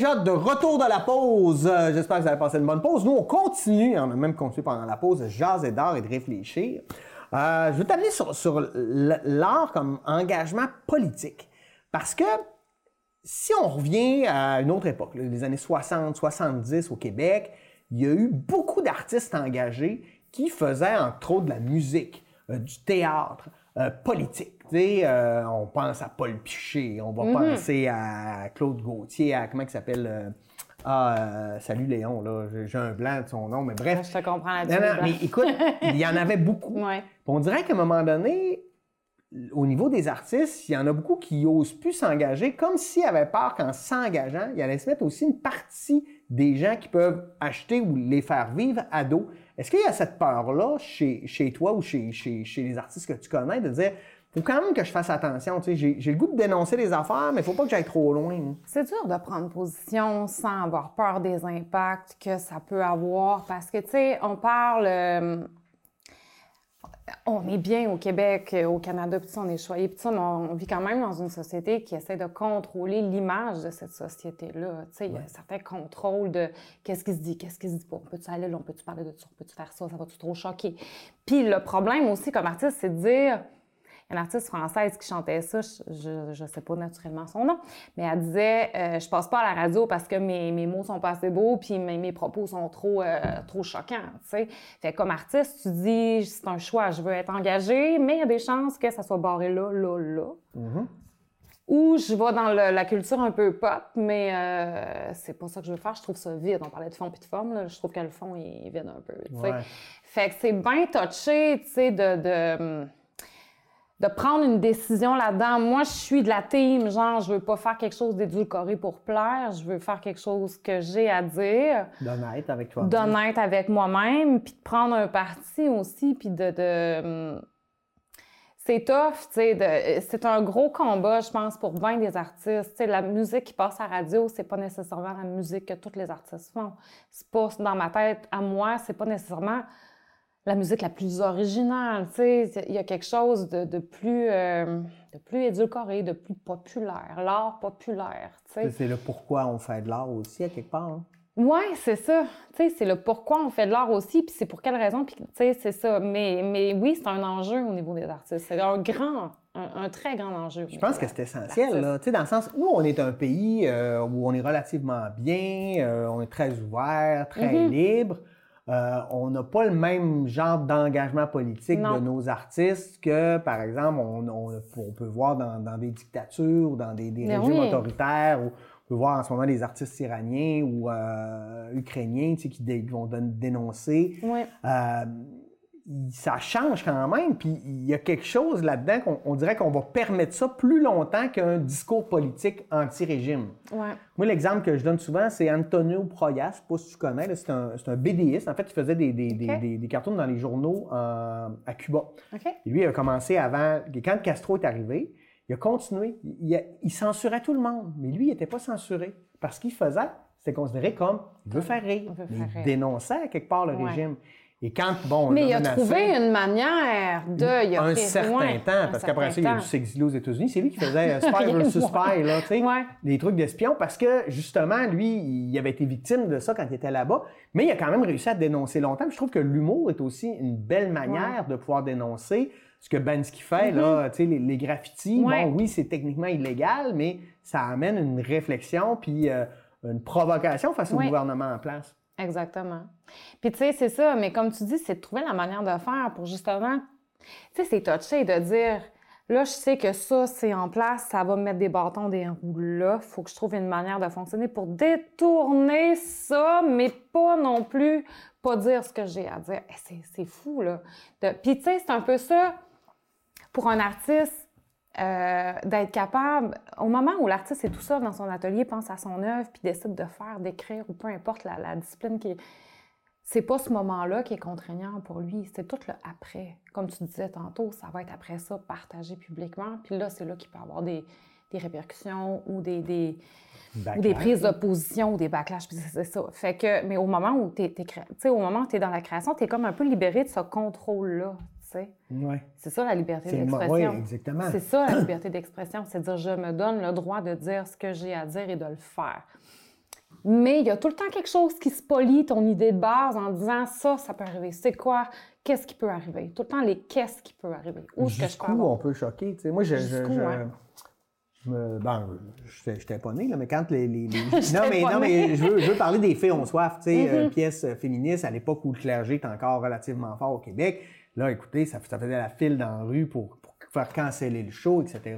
De retour de la pause. Euh, J'espère que vous avez passé une bonne pause. Nous, on continue, on a même continué pendant la pause, de jaser d'art et de réfléchir. Euh, je vais t'amener sur, l'art comme engagement politique. Parce que si on revient à une autre époque, les années 60, 70 au Québec, il y a eu beaucoup d'artistes engagés qui faisaient entre autres de la musique, euh, du théâtre, politique. Sais, euh, on pense à Paul Piché, on va penser à Claude Gauthier, à comment il s'appelle euh, ah, euh, salut Léon, là, j'ai- un blanc de son nom, mais bref. Je te comprends là-dessus. Non, non, mais écoute, il y en avait beaucoup. Ouais. On dirait qu'à un moment donné, au niveau des artistes, il y en a beaucoup qui n'osent plus s'engager, comme s'ils avaient peur qu'en s'engageant, il allait se mettre aussi une partie des gens qui peuvent acheter ou les faire vivre à dos. Est-ce qu'il y a cette peur-là chez, chez toi ou chez, chez, chez les artistes que tu connais de dire faut quand même que je fasse attention, tu sais, j'ai j'ai le goût de dénoncer les affaires, mais il faut pas que j'aille trop loin. hein. C'est dur de prendre position sans avoir peur des impacts que ça peut avoir parce que, tu sais, on parle. euh, on est bien au Québec, au Canada, puis ça, on est choyé, puis ça, mais on vit quand même dans une société qui essaie de contrôler l'image de cette société-là. Tu sais, il y a certains contrôles de qu'est-ce qui se dit, qu'est-ce qui se dit pas. On peut-tu aller là, on peut-tu parler de ça, on peut-tu faire ça, ça va-tu trop choquer? Puis le problème aussi comme artiste, c'est de dire une artiste française qui chantait ça, je, je, sais pas naturellement son nom, mais elle disait euh, Je passe pas à la radio parce que mes, mes mots sont pas assez beaux puis mes, mes propos sont trop, euh, trop choquants. Fait comme artiste, tu dis C'est un choix, je veux être engagée, mais il y a des chances que ça soit barré là, là, là. Ou je vais dans le- la culture un peu pop, mais euh, c'est pas ça que je veux faire. Je trouve ça vide. On parlait de fond puis de forme. Là. Je trouve que le fond il est vide un peu. Ouais. Fait que c'est bien touché, tu sais, de, de, de prendre une décision là-dedans. Moi, je suis de la team, genre, je veux pas faire quelque chose d'édulcoré pour plaire. Je veux faire quelque chose que j'ai à dire D'honnête avec toi. d'honnête avec moi-même, puis de prendre un parti aussi, puis de... de, hum, c'est tough, tu sais, c'est un gros combat, je pense, pour bien des artistes. Tu sais, la musique qui passe à la radio, c'est pas nécessairement la musique que tous les artistes font. C'est pas, dans ma tête, à moi, c'est pas nécessairement la musique la plus originale. Il y a quelque chose de, de plus, euh, de plus édulcoré, de plus populaire, l'art populaire. C'est le pourquoi on fait de l'art aussi, à quelque part. hein. Oui, c'est ça. C'est le pourquoi on fait de l'art aussi, puis c'est pour quelle raison, puis c'est ça. Mais, mais oui, c'est un enjeu au niveau des artistes. C'est un grand, un, un très grand enjeu. Je pense que c'est essentiel, là. Dans le sens où on est un pays euh, où on est relativement bien, euh, on est très ouvert, très Mhm. libre. Euh, on n'a pas le même genre d'engagement politique Non. de nos artistes que, par exemple, on, on- on peut voir dans, dans des dictatures, dans des, régimes oui. autoritaires, ou on peut voir en ce moment des artistes iraniens ou euh, ukrainiens tu sais, qui, dé- qui vont dénoncer. Euh, ça change quand même, puis il y a quelque chose là-dedans qu'on dirait qu'on va permettre ça plus longtemps qu'un discours politique anti-régime. Ouais. Moi, l'exemple que je donne souvent, c'est Antonio Proyas, je sais pas si tu connais, c'est un, un, BDiste. En fait, il faisait des, des, des, des cartoons dans les journaux à Cuba. Et lui, il a commencé avant, quand Castro est arrivé, il a continué. Il, il censurait tout le monde, mais lui, il n'était pas censuré. Parce qu'il faisait, c'était considéré comme il veut faire rire. Il, dénonçait quelque part le régime. Et quand, bon, Mais il a trouvé une manière de. Il a un certain temps, parce qu'après ça, il a dû s'exiler aux États-Unis. C'est lui qui faisait euh, Spy versus Spy, là, tu sais, des trucs d'espion, parce que justement, lui, il avait été victime de ça quand il était là-bas. Mais il a quand même réussi à dénoncer longtemps. je trouve que l'humour est aussi une belle manière de pouvoir dénoncer ce que Bansky fait, là, mm-hmm. tu sais, les, graffitis. Bon, oui, c'est techniquement illégal, mais ça amène une réflexion puis euh, une provocation face au gouvernement en place. Exactement. Puis tu sais, c'est ça, mais comme tu dis, c'est de trouver la manière de faire pour justement, tu sais, c'est touché de dire, là, je sais que ça, c'est en place, ça va me mettre des bâtons des roues là, faut que je trouve une manière de fonctionner pour détourner ça, mais pas non plus pas dire ce que j'ai à dire. Eh, c'est fou, là. Puis tu sais, c'est un peu ça, pour un artiste, euh, d'être capable, au moment où l'artiste est tout seul dans son atelier, pense à son œuvre, puis décide de faire, d'écrire, ou peu importe la, discipline qui est. C'est pas ce moment-là qui est contraignant pour lui, c'est tout le après. Comme tu disais tantôt, ça va être après ça partagé publiquement, puis là, c'est là qu'il peut avoir des, répercussions ou des, des, des prises d'opposition ou des backlash, puis c'est ça. Fait que, mais au moment où tu es, au moment où tu es dans la création, tu es comme un peu libéré de ce contrôle-là. C'est ça la liberté d'expression. Oui, exactement. C'est ça la liberté d'expression, c'est dire je me donne le droit de dire ce que j'ai à dire et de le faire. Mais il y a tout le temps quelque chose qui se polie ton idée de base en disant ça, ça peut arriver. C'est quoi? Qu'est-ce qui peut arriver? Tout le temps les qu'est-ce qui peut arriver. Où est-ce que je peux on peut choquer? Moi, je, me, ben, je n'étais pas né, là, mais quand les. les, non, mais, non, mais je veux, je veux, parler des faits ont soif, tu sais, euh, mm-hmm. pièce féministe à l'époque où le clergé est encore relativement fort au Québec. Là, écoutez, ça, faisait la file dans la rue pour, faire canceller le show, etc.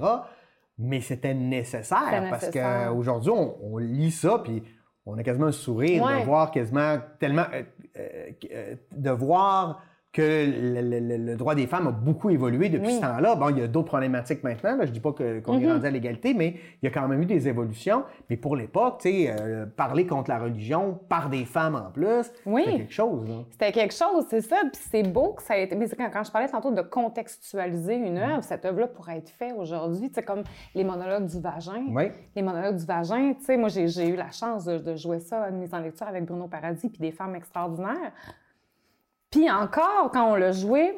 Mais c'était nécessaire, parce qu'aujourd'hui, on, on, lit ça, puis on a quasiment un sourire de voir quasiment tellement. Euh, euh, euh, de voir que le, droit des femmes a beaucoup évolué depuis ce temps-là. Bon, il y a d'autres problématiques maintenant. Je Je dis pas qu'on est mm-hmm. rendu à l'égalité, mais il y a quand même eu des évolutions. Mais pour l'époque, tu sais, euh, parler contre la religion par des femmes en plus, c'était quelque chose. C'était quelque chose, c'est ça. Puis c'est beau que ça ait été. Mais quand, quand, je parlais tantôt de contextualiser une mm. œuvre, cette œuvre-là pourrait être faite aujourd'hui. Tu sais, comme les monologues du vagin. Oui. Les monologues du vagin, tu sais, moi, j'ai eu la chance de, de jouer ça, une mise en lecture avec Bruno Paradis puis des femmes extraordinaires. Puis encore, quand on l'a joué,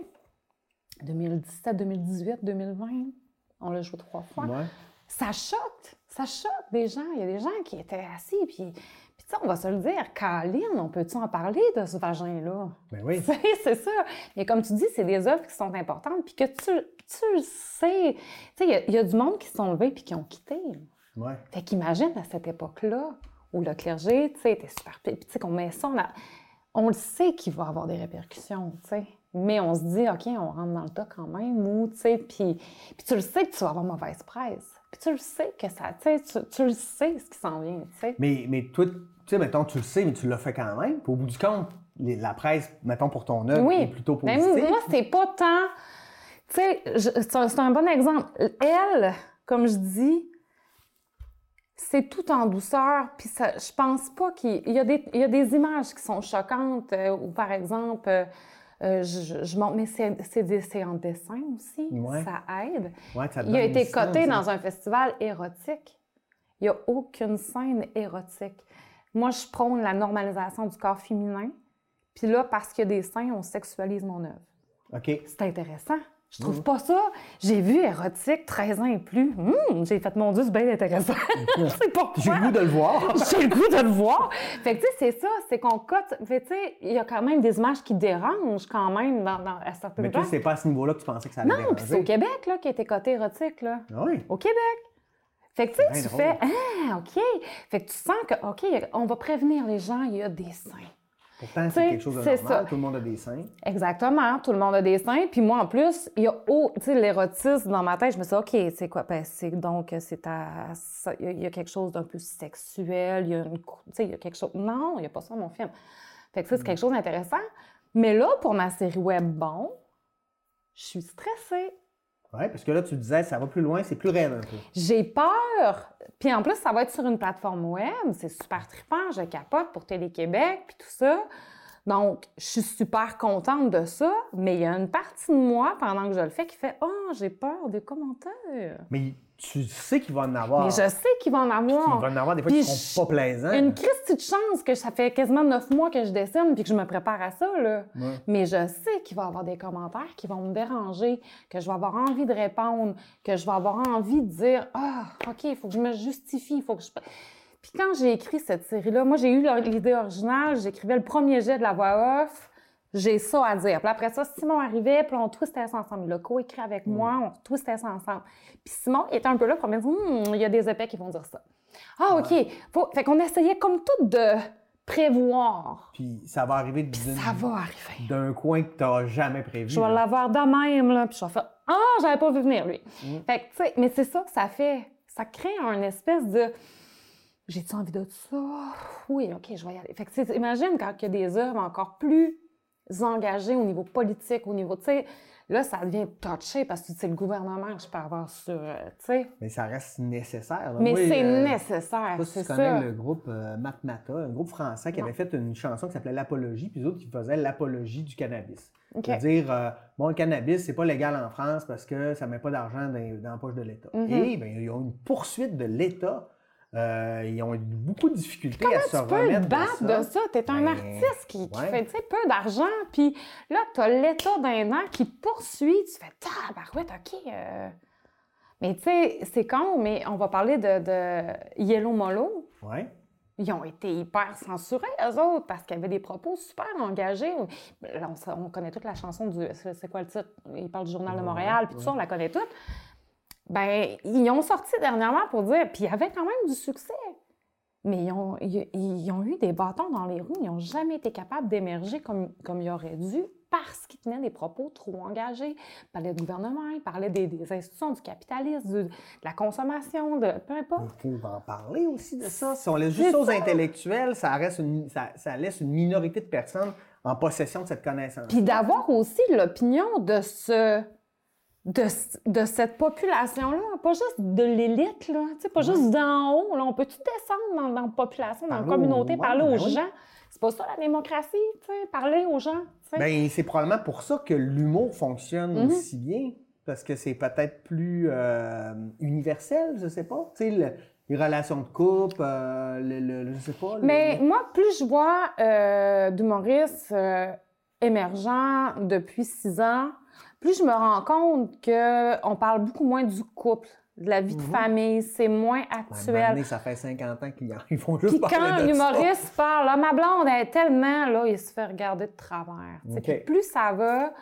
2017, 2018, 2020, on l'a joué trois fois, ça choque, ça choque des gens. Il y a des gens qui étaient assis, puis, puis on va se le dire, Caroline, on peut-tu en parler de ce vagin-là? Ben oui. c'est ça. Mais comme tu dis, c'est des œuvres qui sont importantes, puis que tu, tu le sais. Tu sais, il y, a du monde qui sont levés puis qui ont quitté. Ouais. Fait qu'imagine à cette époque-là, où le clergé, tu sais, était super... Puis tu sais, qu'on met ça... On a on le sait qu'il va avoir des répercussions, tu sais. Mais on se dit, OK, on rentre dans le tas quand même, ou, tu sais, puis, puis tu le sais que tu vas avoir mauvaise presse. Puis tu le sais que ça, tu sais, tu, le sais ce qui s'en vient, tu sais. Mais, mais toi, tu sais, mettons, tu le sais, mais tu l'as fait quand même. Puis au bout du compte, la presse, mettons, pour ton œuvre, est plutôt positive. Mais moi, c'est pas tant... Tu sais, c'est un bon exemple. Elle, comme je dis, c'est tout en douceur. Puis ça, je pense pas qu'il y, a des, il y a des images qui sont choquantes, euh, ou par exemple, euh, euh, je, je, montre, mais c'est en dessin aussi. Ça aide. il a été coté dans un festival érotique. Il n'y a aucune scène érotique. Moi, je prône la normalisation du corps féminin. Puis là, parce qu'il y a des seins, on sexualise mon œuvre. OK. C'est intéressant. Je trouve pas ça? J'ai vu érotique 13 ans et plus. Hum, j'ai fait mon Dieu, c'est bien intéressant. c'est pourquoi? J'ai le goût de le voir. j'ai le goût de le voir. Fait que, tu sais, c'est ça, c'est qu'on cote. Fait tu sais, il y a quand même des images qui dérangent quand même dans, dans, à certains Mais toi, c'est pas à ce niveau-là que tu pensais que ça allait Non, puis c'est au Québec, là, qui était coté érotique, là. Ah oui. Au Québec. Fait que, tu sais, tu fais, ah, OK. Fait que tu sens que, OK, on va prévenir les gens, il y a des seins. Pourtant, c'est quelque chose de normal. Tout le monde a des seins. Exactement. Tout le monde a des seins. Puis moi, en plus, il y a oh, l'érotisme dans ma tête. Je me suis dit, OK, c'est quoi? Ben, c'est donc, c'est à. Il y, a quelque chose d'un peu sexuel. Il y a une. Tu sais, il y a quelque chose. Non, il n'y a pas ça dans mon film. Fait que ça, c'est quelque chose d'intéressant. Mais là, pour ma série web Bon, je suis stressée. Oui, parce que là, tu disais, ça va plus loin, c'est plus raide un peu. J'ai peur. Puis en plus, ça va être sur une plateforme web. C'est super trippant. Je capote pour Télé-Québec, puis tout ça. Donc, je suis super contente de ça, mais il y a une partie de moi, pendant que je le fais, qui fait « Oh, j'ai peur des commentaires. » Mais tu sais qu'il va en avoir. Mais je sais qu'il va en avoir. Il va en avoir des fois qui seront pas plaisants. Une petite chance que ça fait quasiment neuf mois que je dessine puis que je me prépare à ça. Là. Mais je sais qu'il va y avoir des commentaires qui vont me déranger, que je vais avoir envie de répondre, que je vais avoir envie de dire Ah, OK, il faut que je me justifie, il faut que je. Puis quand j'ai écrit cette série-là, moi, j'ai eu l'idée originale, j'écrivais le premier jet de la voix off, j'ai ça à dire. Puis après ça, Simon arrivait, puis on twistait ça ensemble. Il a co-écrit avec moi, on twistait ça ensemble. Puis Simon était un peu là pour me dire, hum, il y a des épais qui vont dire ça. Ah, OK. Faut... Fait qu'on essayait comme tout de prévoir. Puis ça va arriver ça va arriver. d'un coin que tu n'as jamais prévu. Je vais l'avoir de même, là, puis je vais faire « Ah, j'avais pas vu venir, lui! Hum. Fait que, tu sais, mais c'est ça que ça fait. Ça crée un espèce de j'ai-tu envie de ça? Oui, OK, je vais y aller. Fait que, imagine quand il y a des œuvres encore plus engagées au niveau politique, au niveau, tu sais, là, ça devient touché parce que c'est le gouvernement que je peux avoir sur, euh, tu sais. Mais ça reste nécessaire. Mais c'est euh, nécessaire, c'est ça. tu connais le groupe euh, Matmata, un groupe français qui avait fait une chanson qui s'appelait L'Apologie, puis d'autres qui faisaient l'apologie du cannabis. C'est-à-dire, euh, bon, le cannabis, c'est pas légal en France parce que ça met pas d'argent dans, dans, la poche de l'État. Mm-hmm. Et bien, ils ont une poursuite de l'État euh, ils ont eu beaucoup de difficultés à se remettre tu peux te battre de ça? Tu es un ben, artiste qui, fait peu d'argent, puis là, tu as l'État d'un an qui poursuit. Tu fais « Tabarouette, OK. Euh. Mais tu sais, c'est con, mais on va parler de, de Yellow Molo. Oui. Ils ont été hyper censurés, eux autres, parce qu'ils avaient des propos super engagés. on, connaît toute la chanson du... C'est quoi le titre? Ils parlent du Journal de Montréal, puis tout ça, on la connaît toute ben ils ont sorti dernièrement pour dire, puis il y avait quand même du succès. Mais ils ont, ils, ont eu des bâtons dans les roues, ils n'ont jamais été capables d'émerger comme, comme ils auraient dû parce qu'ils tenaient des propos trop engagés. Ils parlaient du gouvernement, ils parlaient des, institutions, du capitalisme, de la consommation, de peu importe. Il faut en parler aussi de ça. Si on laisse juste aux intellectuels, ça, reste ça, ça laisse une minorité de personnes en possession de cette connaissance. Puis d'avoir aussi l'opinion de ce de, cette population-là, pas juste de l'élite, là, pas juste d'en haut. Là. On peut-tu descendre dans, la population, dans la communauté, parler aux ben gens? C'est pas ça la démocratie, parler aux gens. Ben, c'est probablement pour ça que l'humour fonctionne mm-hmm. aussi bien, parce que c'est peut-être plus euh, universel, je sais pas. les relations de couple, euh, le, je sais pas. Mais moi, plus je vois euh, d'humoristes euh, émergents depuis six ans, plus je me rends compte qu'on parle beaucoup moins du couple, de la vie de mhm. famille, c'est moins actuel. ça fait 50 ans qu'ils font juste Puis quand l'humoriste parle, ah, ma blonde est tellement, là, il se fait regarder de travers. plus ça va,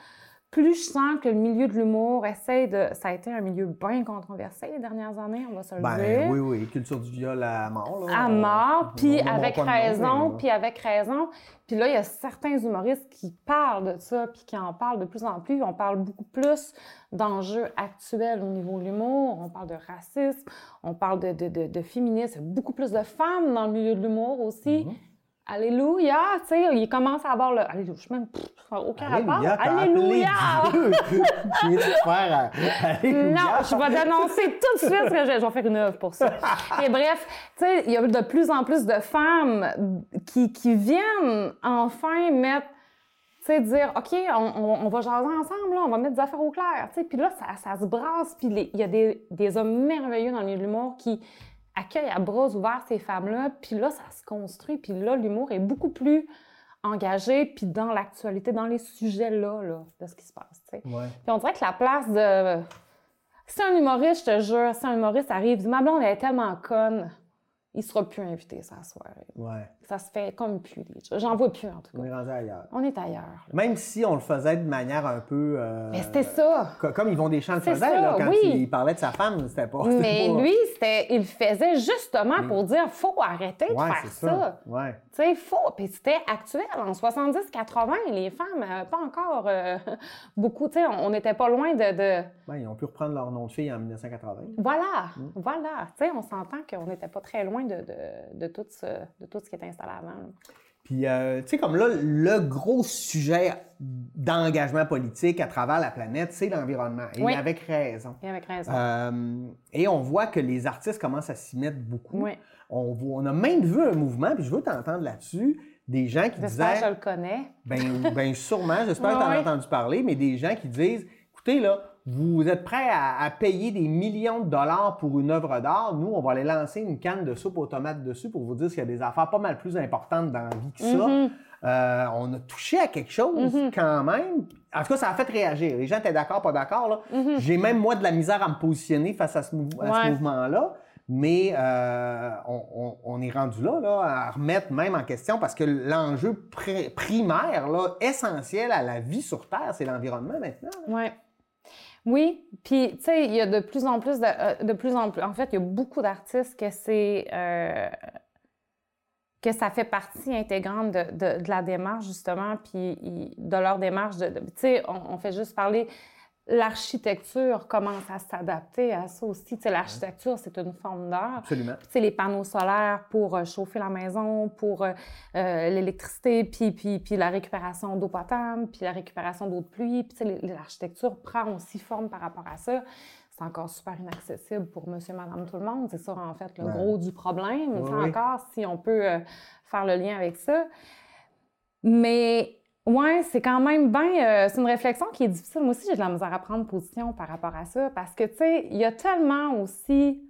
plus je sens que le milieu de l'humour essaie de. Ça a été un milieu bien controversé les dernières années, on va se le ben, dire. Oui, oui, culture du viol à mort. Là. À mort, puis avec raison, puis avec raison. Puis là, il y a certains humoristes qui parlent de ça, puis qui en parlent de plus en plus. On parle beaucoup plus d'enjeux actuels au niveau de l'humour. On parle de racisme, on parle de, de, de, de féminisme. Il y a beaucoup plus de femmes dans le milieu de l'humour aussi. Mm-hmm. Alléluia, tu sais, il commence à avoir le. Alléluia, je même aucun rapport. Alléluia! tu viens de faire euh, Alléluia. Non, je vais dénoncer tout de suite que je, vais faire une œuvre pour ça. Et bref, tu sais, il y a de plus en plus de femmes qui, qui viennent enfin mettre tu sais, dire, OK, on, on, va jaser ensemble, là, on va mettre des affaires au clair, tu sais, puis là, ça, ça, se brasse, puis il y a des, des hommes merveilleux dans l'humour qui accueille à bras ouverts ces femmes-là, puis là, ça se construit, puis là, l'humour est beaucoup plus engagé, puis dans l'actualité, dans les sujets-là, là, de ce qui se passe. Puis on dirait que la place de... Si un humoriste, je te jure, si un humoriste arrive, dit « Ma blonde, elle est tellement conne », il sera plus invité ça soirée. Ouais. Ça se fait comme plus. J'en vois plus, en tout cas. On est rendu ailleurs. On est ailleurs. Même si on le faisait de manière un peu. Euh, mais c'était ça. Comme ils vont des champs le faisaient, là, quand il parlait de sa femme, c'était pas. Mais lui, c'était, il le faisait justement pour dire faut arrêter de faire ça. ça. Ouais. Tu sais, faut. Puis c'était actuel. En 70-80, les femmes, euh, pas encore euh, beaucoup. Tu sais, on n'était pas loin de. de... Ben, ils ont pu reprendre leur nom de fille en 1980. Voilà. Voilà. Tu sais, on s'entend qu'on n'était pas très loin de, de, de, tout ce, de tout ce qui est installé Puis, euh, tu sais, comme là, le gros sujet d'engagement politique à travers la planète, c'est l'environnement. Et avec raison. Et avec raison. Euh, et on voit que les artistes commencent à s'y mettre beaucoup. Oui. On, on a même vu un mouvement, puis je veux t'entendre là-dessus, des gens qui disaient... que je le connais. Ben, ben sûrement, j'espère que tu en Ouais. as entendu parler, mais des gens qui disent, écoutez, là, vous êtes prêts à, à payer des millions de dollars pour une œuvre d'art? Nous, on va aller lancer une canne de soupe aux tomates dessus pour vous dire qu'il y a des affaires pas mal plus importantes dans la vie que ça. Mm-hmm. Euh, on a touché à quelque chose quand même. En tout cas, ça a fait réagir. Les gens étaient d'accord, pas d'accord. là. J'ai même, moi, de la misère à me positionner face à ce, mou- mouvement-là. Mais euh, on, on- on est rendu là, là, à remettre même en question parce que l'enjeu pri- primaire, là, essentiel à la vie sur Terre, c'est l'environnement maintenant. Ouais. Oui, puis tu sais, il y a de plus en plus de, euh, de plus en plus. En fait, il y a beaucoup d'artistes que c'est euh, que ça fait partie intégrante de, de- la démarche justement, puis de leur démarche. De, tu sais, on fait juste parler. L'architecture commence à s'adapter à ça aussi. Tu sais, l'architecture, c'est une forme d'art. Absolument. Tu sais, les panneaux solaires pour euh, chauffer la maison, pour euh, euh, l'électricité, puis, puis, puis la récupération d'eau potable, puis la récupération d'eau de pluie. Puis, tu sais, l'architecture prend aussi forme par rapport à ça. C'est encore super inaccessible pour monsieur, madame, tout le monde. C'est ça, en fait, le Ouais. gros du problème. Oui, sais, oui. encore, si on peut euh, faire le lien avec ça. Mais, ouais, c'est quand même bien... euh, c'est une réflexion qui est difficile. Moi aussi, j'ai de la misère à prendre position par rapport à ça. Parce que, tu sais, il y a tellement aussi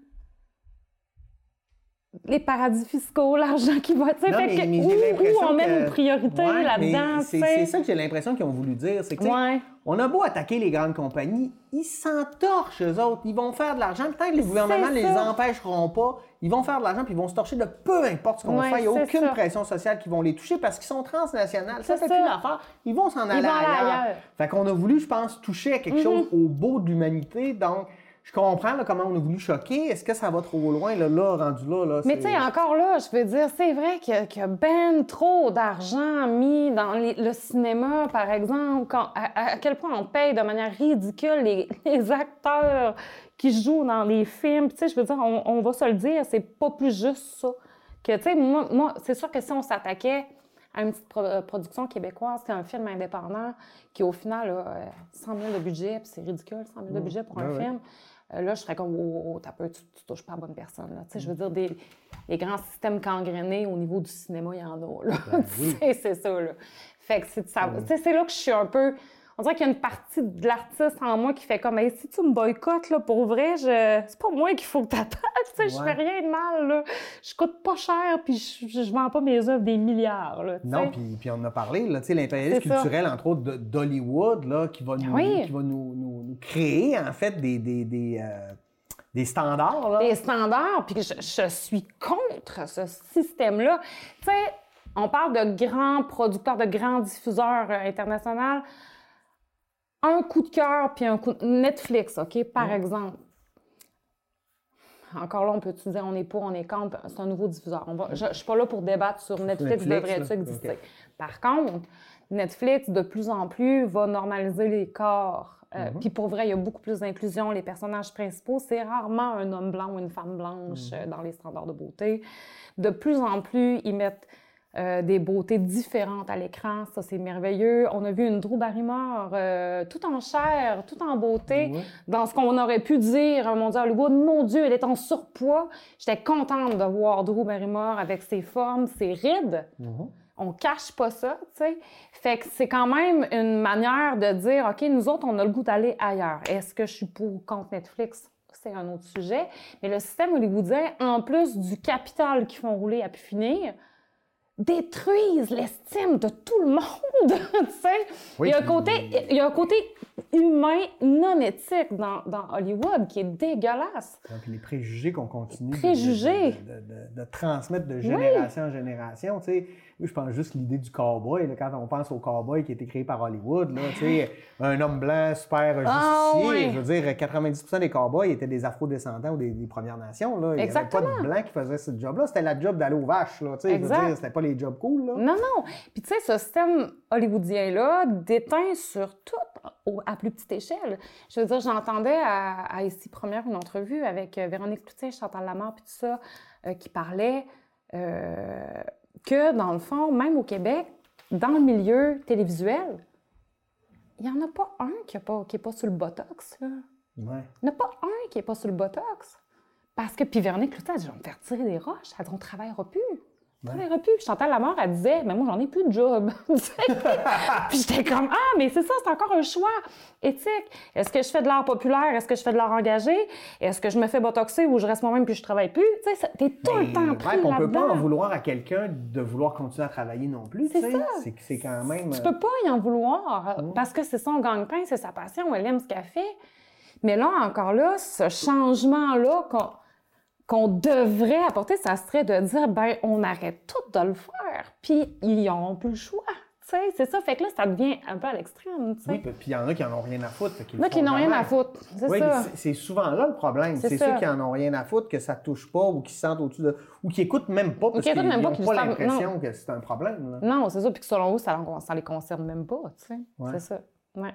les paradis fiscaux, l'argent qui va... Tu sais, où, où on met que- une priorité Ouais, là-dedans, C'est ça que j'ai l'impression qu'ils ont voulu dire. C'est que, Ouais. on a beau attaquer les grandes compagnies, ils s'entorchent, eux autres. Ils vont faire de l'argent. Tant que les gouvernements ne les empêcheront pas, ils vont faire de l'argent puis ils vont se torcher de peu importe ce qu'on Ouais, fait. Il n'y a aucune ça. pression sociale qui vont les toucher parce qu'ils sont transnationales. Ça C'est plus l'affaire. Ils vont s'en aller, aller ailleurs. ailleurs. Mm-hmm. Fait qu'on a voulu, je pense, toucher à quelque chose au beau de l'humanité. Donc, je comprends là, comment on a voulu choquer. Est-ce que ça va trop loin, là, là rendu là? là Mais tu sais, encore là, je veux dire, c'est vrai qu'il y a- qu'il y a ben trop d'argent mis dans les- le cinéma, par exemple, quand- à, à quel point on paye de manière ridicule les, les acteurs qui jouent dans les films. Tu sais, je veux dire, on, on va se le dire, c'est pas plus juste ça. Que, tu sais, moi, moi c'est sûr que si on s'attaquait à une petite pro- euh, production québécoise, c'est un film indépendant qui, au final, a euh, 100 000 de budget, puis c'est ridicule, 100 000 de budget pour un ouais. film. Euh, là, je serais comme, oh, oh, t'as peur, tu, tu touches pas à la bonne personne. Là. Tu sais, Je veux dire, des, les grands systèmes gangrénés au niveau du cinéma, il y en a. Sais, c'est ça. Là. Fait que c'est, ça, sais, c'est là que je suis un peu. On dirait qu'il y a une partie de l'artiste en moi qui fait comme, Hey, si tu me boycottes, là, pour vrai, je... c'est pas moi qu'il faut que t'attaques. Tu sais, Je fais rien de mal. Là. Je coûte pas cher, puis je, je, je vends pas mes œuvres des milliards. Là, Non, puis, puis on en a parlé, là, tu sais, ça. culturel, entre autres, d'Hollywood, là, qui va, nous, Oui. qui va nous, nous- nous créer, en fait, des, des, des, euh, des standards, là. des standards, puis je, je suis contre ce système-là. Tu sais, on parle de grands producteurs, de grands diffuseurs euh, internationaux. Un coup de cœur, puis un coup de... Netflix, OK, par exemple. Encore là, on peut dire on est pour, on est contre, c'est un nouveau diffuseur. On va, je ne suis pas là pour débattre sur Netflix, Netflix, devrait-tu exister? Par contre, Netflix, de plus en plus, va normaliser les corps. Euh, Mhm. Puis pour vrai, il y a beaucoup plus d'inclusion. Les personnages principaux, c'est rarement un homme blanc ou une femme blanche Mhm. euh, dans les standards de beauté. De plus en plus, ils mettent euh, des beautés différentes à l'écran. Ça, c'est merveilleux. On a vu une Drew Barrymore euh, tout en chair, tout en beauté, Ouais. dans ce qu'on aurait pu dire, un mondial Hollywood, mon Dieu, elle est en surpoids. J'étais contente de voir Drew Barrymore avec ses formes, ses rides. Mhm. On cache pas ça, tu sais. Fait que c'est quand même une manière de dire, OK, nous autres, on a le goût d'aller ailleurs. Est-ce que je suis pour ou contre Netflix? C'est un autre sujet. Mais le système hollywoodien, en plus du capital qu'ils font rouler à pu finir, détruisent l'estime de tout le monde. Oui, il, y a un côté, il y a un côté humain non éthique dans, dans Hollywood qui est dégueulasse. Donc, les préjugés qu'on continue de- Préjugés. De, de- de- de transmettre de génération en génération. Tu sais, je pense juste l'idée du cowboy, là, quand on pense au cowboy qui a été créé par Hollywood, là, tu sais, un homme blanc super justicier. Ah, ouais. Je veux dire, 90 des cowboys étaient des afro-descendants ou des, des Premières Nations. Là. Il n'y avait pas de blanc qui faisait ce job-là. C'était la job d'aller aux vaches. Là, tu sais, je veux Exact. dire, c'était pas les jobs cool. Là. Non, non. Puis tu sais, ce système hollywoodien-là déteint sur tout au- à plus petite échelle. Je veux dire, j'entendais à, à ici première une entrevue avec euh, Véronique Cloutier, Chantal Lamar, puis tout ça, euh, qui parlait. euh, que, dans le fond, même au Québec, dans le milieu télévisuel, il n'y en a pas un qui n'est pas, qui est pas sur le Botox. Là. Ouais. Il n'y en a pas un qui n'est pas sur le Botox. Parce que, puis Véronique Cloutier, elle dit, je vais me faire tirer des roches. Elle dit, on ne travaillera plus. On ne travaillera plus. Puis Chantal Lamort, elle disait, mais moi, j'en ai plus de job. puis j'étais comme, ah, mais c'est ça, c'est encore un choix éthique. Est-ce que je fais de l'art populaire? Est-ce que je fais de l'art engagé? Est-ce que je me fais botoxer ou je reste moi-même puis je travaille plus? Tu sais, t'es tout le temps pris Ouais, on peut pas en là-dedans. vouloir à quelqu'un de vouloir continuer à travailler non plus. C'est ça. C'est quand même. Tu euh, peux pas y en vouloir euh, parce que c'est son gagne-pain, c'est sa passion, elle aime ce qu'elle fait. Mais là, encore là, ce changement-là qu'on devrait apporter, ça serait de dire, ben, on arrête tout de le faire, puis ils n'ont plus le choix. Tu sais, c'est ça. Fait que là, ça devient un peu à l'extrême. Oui, puis il y en a qui en ont rien à foutre. fait qu'ils Là, qui n'ont rien à foutre. C'est Oui, ça. c'est- souvent là le problème. C'est ceux qui en ont rien à foutre, que ça touche pas ou qui se sentent au-dessus de. ou qui écoutent même pas parce qui qu'ils pas, n'ont pas l'impression que c'est un problème. là. Non, c'est ça. Puis que selon eux, ça, ne les concerne même pas, tu sais. Ouais. C'est ça. Ouais.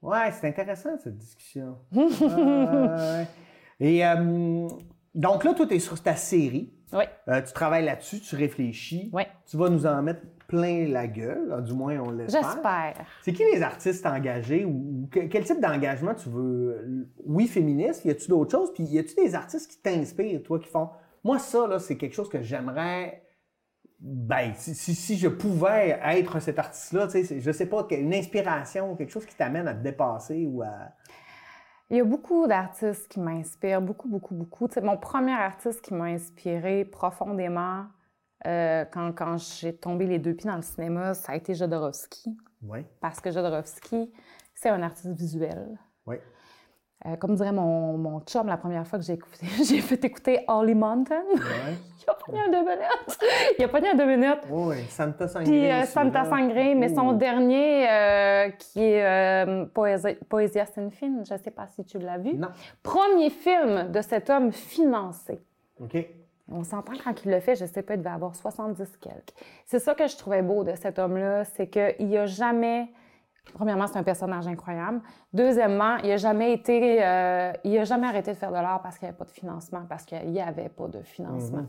Ouais, c'est intéressant cette discussion. Ouais. Et euh, donc là, toi, tu es sur ta série. Oui. Euh, tu travailles là-dessus, tu réfléchis. Oui. Tu vas nous en mettre plein la gueule, du moins on l'espère. J'espère. C'est qui les artistes engagés ou, ou que- quel type d'engagement tu veux? Oui, féministe, y a-tu d'autres choses? Puis y a-tu des artistes qui t'inspirent, toi, qui font Moi, ça, là, c'est quelque chose que j'aimerais. Ben, si, si, si je pouvais être cet artiste-là, tu sais, je sais pas, une inspiration, quelque chose qui t'amène à te dépasser ou à. Il y a beaucoup d'artistes qui m'inspirent, beaucoup, beaucoup, beaucoup. Mon premier artiste qui m'a inspiré profondément euh, quand, quand j'ai tombé les deux pieds dans le cinéma, ça a été Jodorowsky. Oui. Parce que Jodorowsky, c'est un artiste visuel. Oui. Euh, comme dirait mon, mon chum la première fois que j'ai écouté, j'ai fait écouter Holly Mountain. Ouais. Il a pogné un deux minutes. Il a pogné un deux minutes. Oui, Santa Sangre. Puis euh, Santa là. Sangre, mais son Ouh. dernier, euh, qui est Poésie- Poesia sin fin, je ne sais pas si tu l'as vu. Non. Premier film de cet homme financé. OK. On s'entend quand il le fait, je sais pas, il devait avoir 70 quelques. C'est ça que je trouvais beau de cet homme-là, c'est qu'il n'a jamais... Premièrement, c'est un personnage incroyable. Deuxièmement, il n'a jamais été... euh, il a jamais arrêté de faire de l'art parce qu'il n'y avait pas de financement, parce qu'il n'y avait pas de financement.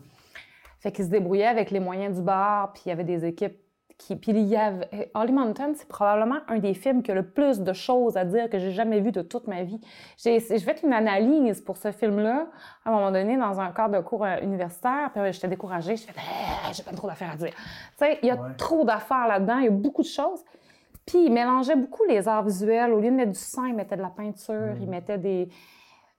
Fait qu'il se débrouillait avec les moyens du bar, puis il y avait des équipes qui... Puis il y avait... Holly Mountain, c'est probablement un des films qui a le plus de choses à dire que j'ai jamais vu de toute ma vie. J'ai fait une analyse pour ce film-là, à un moment donné, dans un cadre de cours euh, universitaire, puis euh, j'étais découragée, je fais Ah, j'ai pas trop d'affaires à dire. Tu sais, il y a Ouais. trop d'affaires là-dedans, il y a beaucoup de choses. Puis il mélangeait beaucoup les arts visuels. Au lieu de mettre du sang, il mettait de la peinture, il mettait des...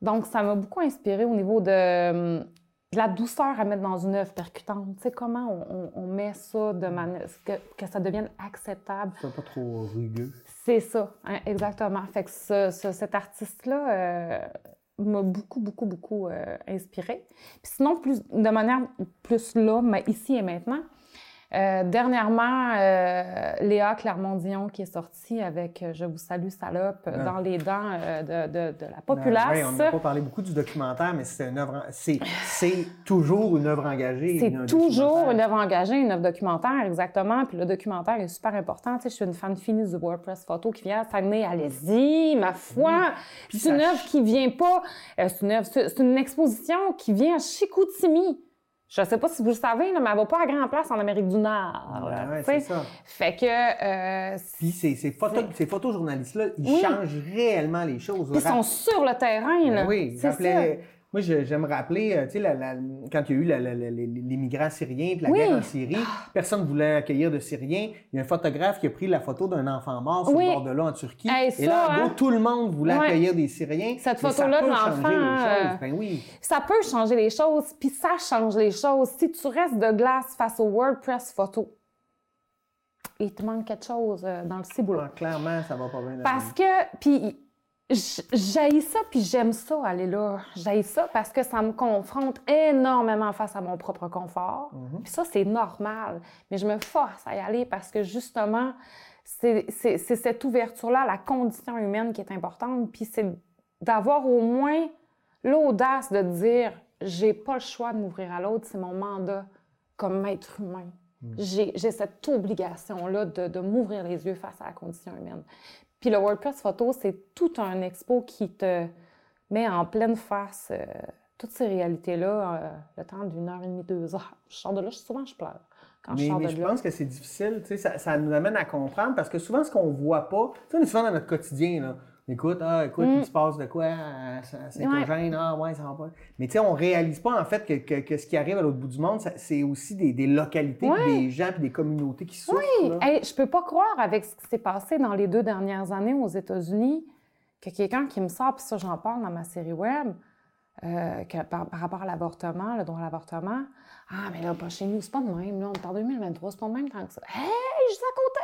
Donc, ça m'a beaucoup inspiré au niveau de, hum, de la douceur à mettre dans une œuvre percutante. Tu sais, comment on, on- on met ça de manière... Que, que ça devienne acceptable. C'est pas trop rugueux. C'est ça, hein, exactement. Fait que ce- ce- cet artiste-là euh, m'a beaucoup, beaucoup, beaucoup euh, inspiré. Puis sinon, plus, de manière plus là, mais ici et maintenant, euh, dernièrement, euh, Léa Clermont-Dion qui est sortie avec euh, Je vous salue, salope Ah. dans les dents euh, de, de- de la populace. Ouais, on n'a pas parlé beaucoup du documentaire, mais c'est toujours une œuvre engagée. C'est un toujours une œuvre engagée, une œuvre documentaire, exactement. Puis le documentaire est super important. Tu sais, je suis une fan finie du WordPress photo qui vient à Saguenay. Allez-y, ma foi! Puis C'est une œuvre qui vient pas... c'est une œuvre, c'est c'est une exposition qui vient à Chicoutimi. Je sais pas si vous le savez, là, mais elle va pas à grand place en Amérique du Nord. Ouais, là, ça. Fait que... euh, Puis ces, ces, photo, ces photojournalistes-là, ils Oui. changent réellement les choses. Puis ils sont sur le terrain, là. Ben oui, c'est rappelez- Moi, j'aime rappeler, euh, tu sais, la- la- quand il y a eu la- les, migrants syriens puis la Oui. guerre en Syrie, personne ne voulait accueillir de Syriens. Il y a un photographe qui a pris la photo d'un enfant mort sur Oui. le bord de là en Turquie. Hey, Et là, en gros, hein? tout le monde voulait Ouais. accueillir des Syriens. Cette photo-là peut de changer l'enfant, les euh, choses. Ben oui. Ça peut changer les choses, puis ça change les choses. Si tu restes de glace face au WordPress photo, il te manque quelque chose euh, dans le ciboulot. Ah, clairement, ça va pas bien. Parce que, puis j'haïs ça, puis j'aime ça, aller là. J'haïs ça parce que ça me confronte énormément face à mon propre confort. Puis ça, c'est normal. Mais je me force à y aller parce que, justement, c'est cette ouverture-là, la condition humaine qui est importante. Puis c'est d'avoir au moins l'audace de dire j'ai pas le choix de m'ouvrir à l'autre, c'est mon mandat comme être humain. J'ai j'ai cette obligation-là de, de m'ouvrir les yeux face à la condition humaine. Puis le WordPress photo, c'est tout un expo qui te met en pleine face euh, toutes ces réalités-là, euh, le temps d'une heure et demie, deux heures. Je sors de là, souvent je pleure. quand je Mais, sors mais de je là. pense que c'est difficile, ça, ça nous amène à comprendre parce que souvent, ce qu'on voit pas, tu sais, on est souvent dans notre quotidien, là. Écoute, ah, écoute, Mm. il se passe de quoi à à Saint-Eugène, ah, ouais, ça va pas. Mais tu sais, on réalise pas, en fait, que, que- que ce qui arrive à l'autre bout du monde, c'est aussi des, des localités, puis des gens, puis des communautés qui souffrent. Oui, là. hey, je peux pas croire avec ce qui s'est passé dans les deux dernières années aux États-Unis que quelqu'un qui me sort, puis ça j'en parle dans ma série web, euh, que par, par rapport à l'avortement, le droit à l'avortement. Ah, mais là, pas chez nous, c'est pas de même, là, on est en 2023, c'est pas de même tant que ça. Hey, juste à côté!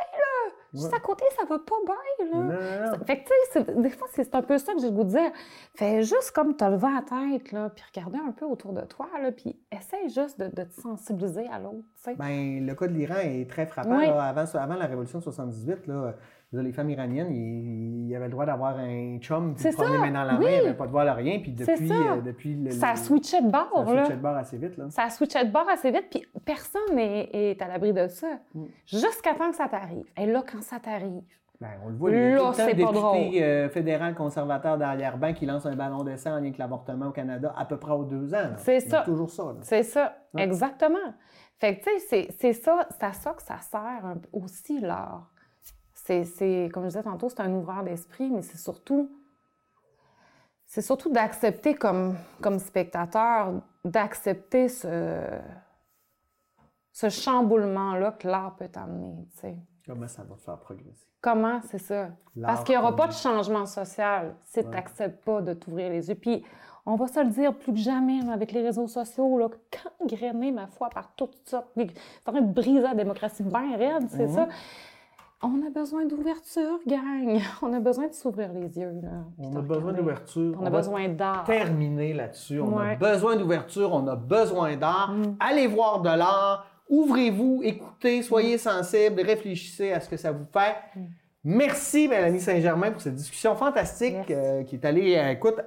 Juste à côté, ça va pas bien, là! Non. Fait que, tu sais, des fois, c'est un peu ça que j'ai le goût de dire. Fais juste comme te lever la tête, là, puis regarder un peu autour de toi, là, puis essaye juste de, de te sensibiliser à l'autre, tu sais. Ben, le cas de l'Iran est très frappant. Oui. là. Avant, avant la révolution de 78, là, là, les femmes iraniennes, ils, ils avaient le droit d'avoir un chum, puis promener ça, main dans la oui. main, ils n'avaient pas de voile à rien. Puis depuis, ça. euh, depuis le, Ça le- switchait de bord, ça là. switchait de bord assez vite. Là. Ça switchait de bord assez vite, puis personne n'est est à l'abri de ça. Mm. Jusqu'à temps que ça t'arrive. Et là, quand ça t'arrive, Ben, on le voit, il y a Là, tout le député euh, fédéral conservateur d'arrière-ban qui lance un ballon d'essai en lien avec l'avortement au Canada à peu près aux deux ans. là. C'est ça. toujours ça. là. c'est ça, Ouais. exactement. Fait que, tu sais, c'est- c'est ça, c'est à ça que ça sert un aussi, l'art. C'est, comme je disais tantôt, c'est un ouvreur d'esprit, mais c'est surtout, c'est surtout d'accepter comme, comme spectateur, d'accepter ce, ce chamboulement-là que l'art peut t'amener. Comment ça va te faire progresser? Comment, c'est ça? Parce qu'il n'y aura pas de changement social si tu n'acceptes pas de t'ouvrir les yeux. Puis, on va se le dire plus que jamais là, avec les réseaux sociaux, là, gangrénés, ma foi, par toutes sortes. C'est en train de briser la démocratie bien raide, c'est ça. On a besoin d'ouverture, gang. On a besoin de s'ouvrir les yeux. Là, On a besoin d'ouverture. On a besoin d'art. terminer là-dessus. On a besoin d'ouverture, on a besoin d'art. Mm. Allez voir de l'art, ouvrez-vous, écoutez, soyez sensibles, réfléchissez à ce que ça vous fait. Mm. Merci, Mélanie Saint-Germain, pour cette discussion fantastique euh, qui est allée, euh, écoute,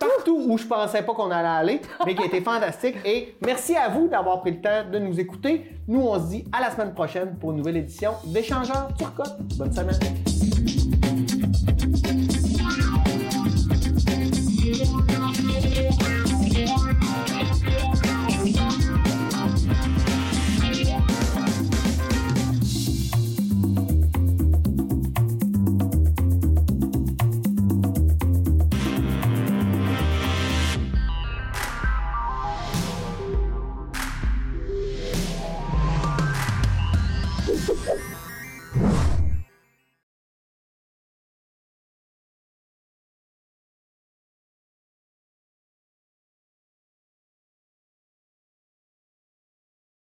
partout où je pensais pas qu'on allait aller, mais qui a été fantastique. Et merci à vous d'avoir pris le temps de nous écouter. Nous, on se dit à la semaine prochaine pour une nouvelle édition d'Échangeurs Turcotte. Bonne semaine.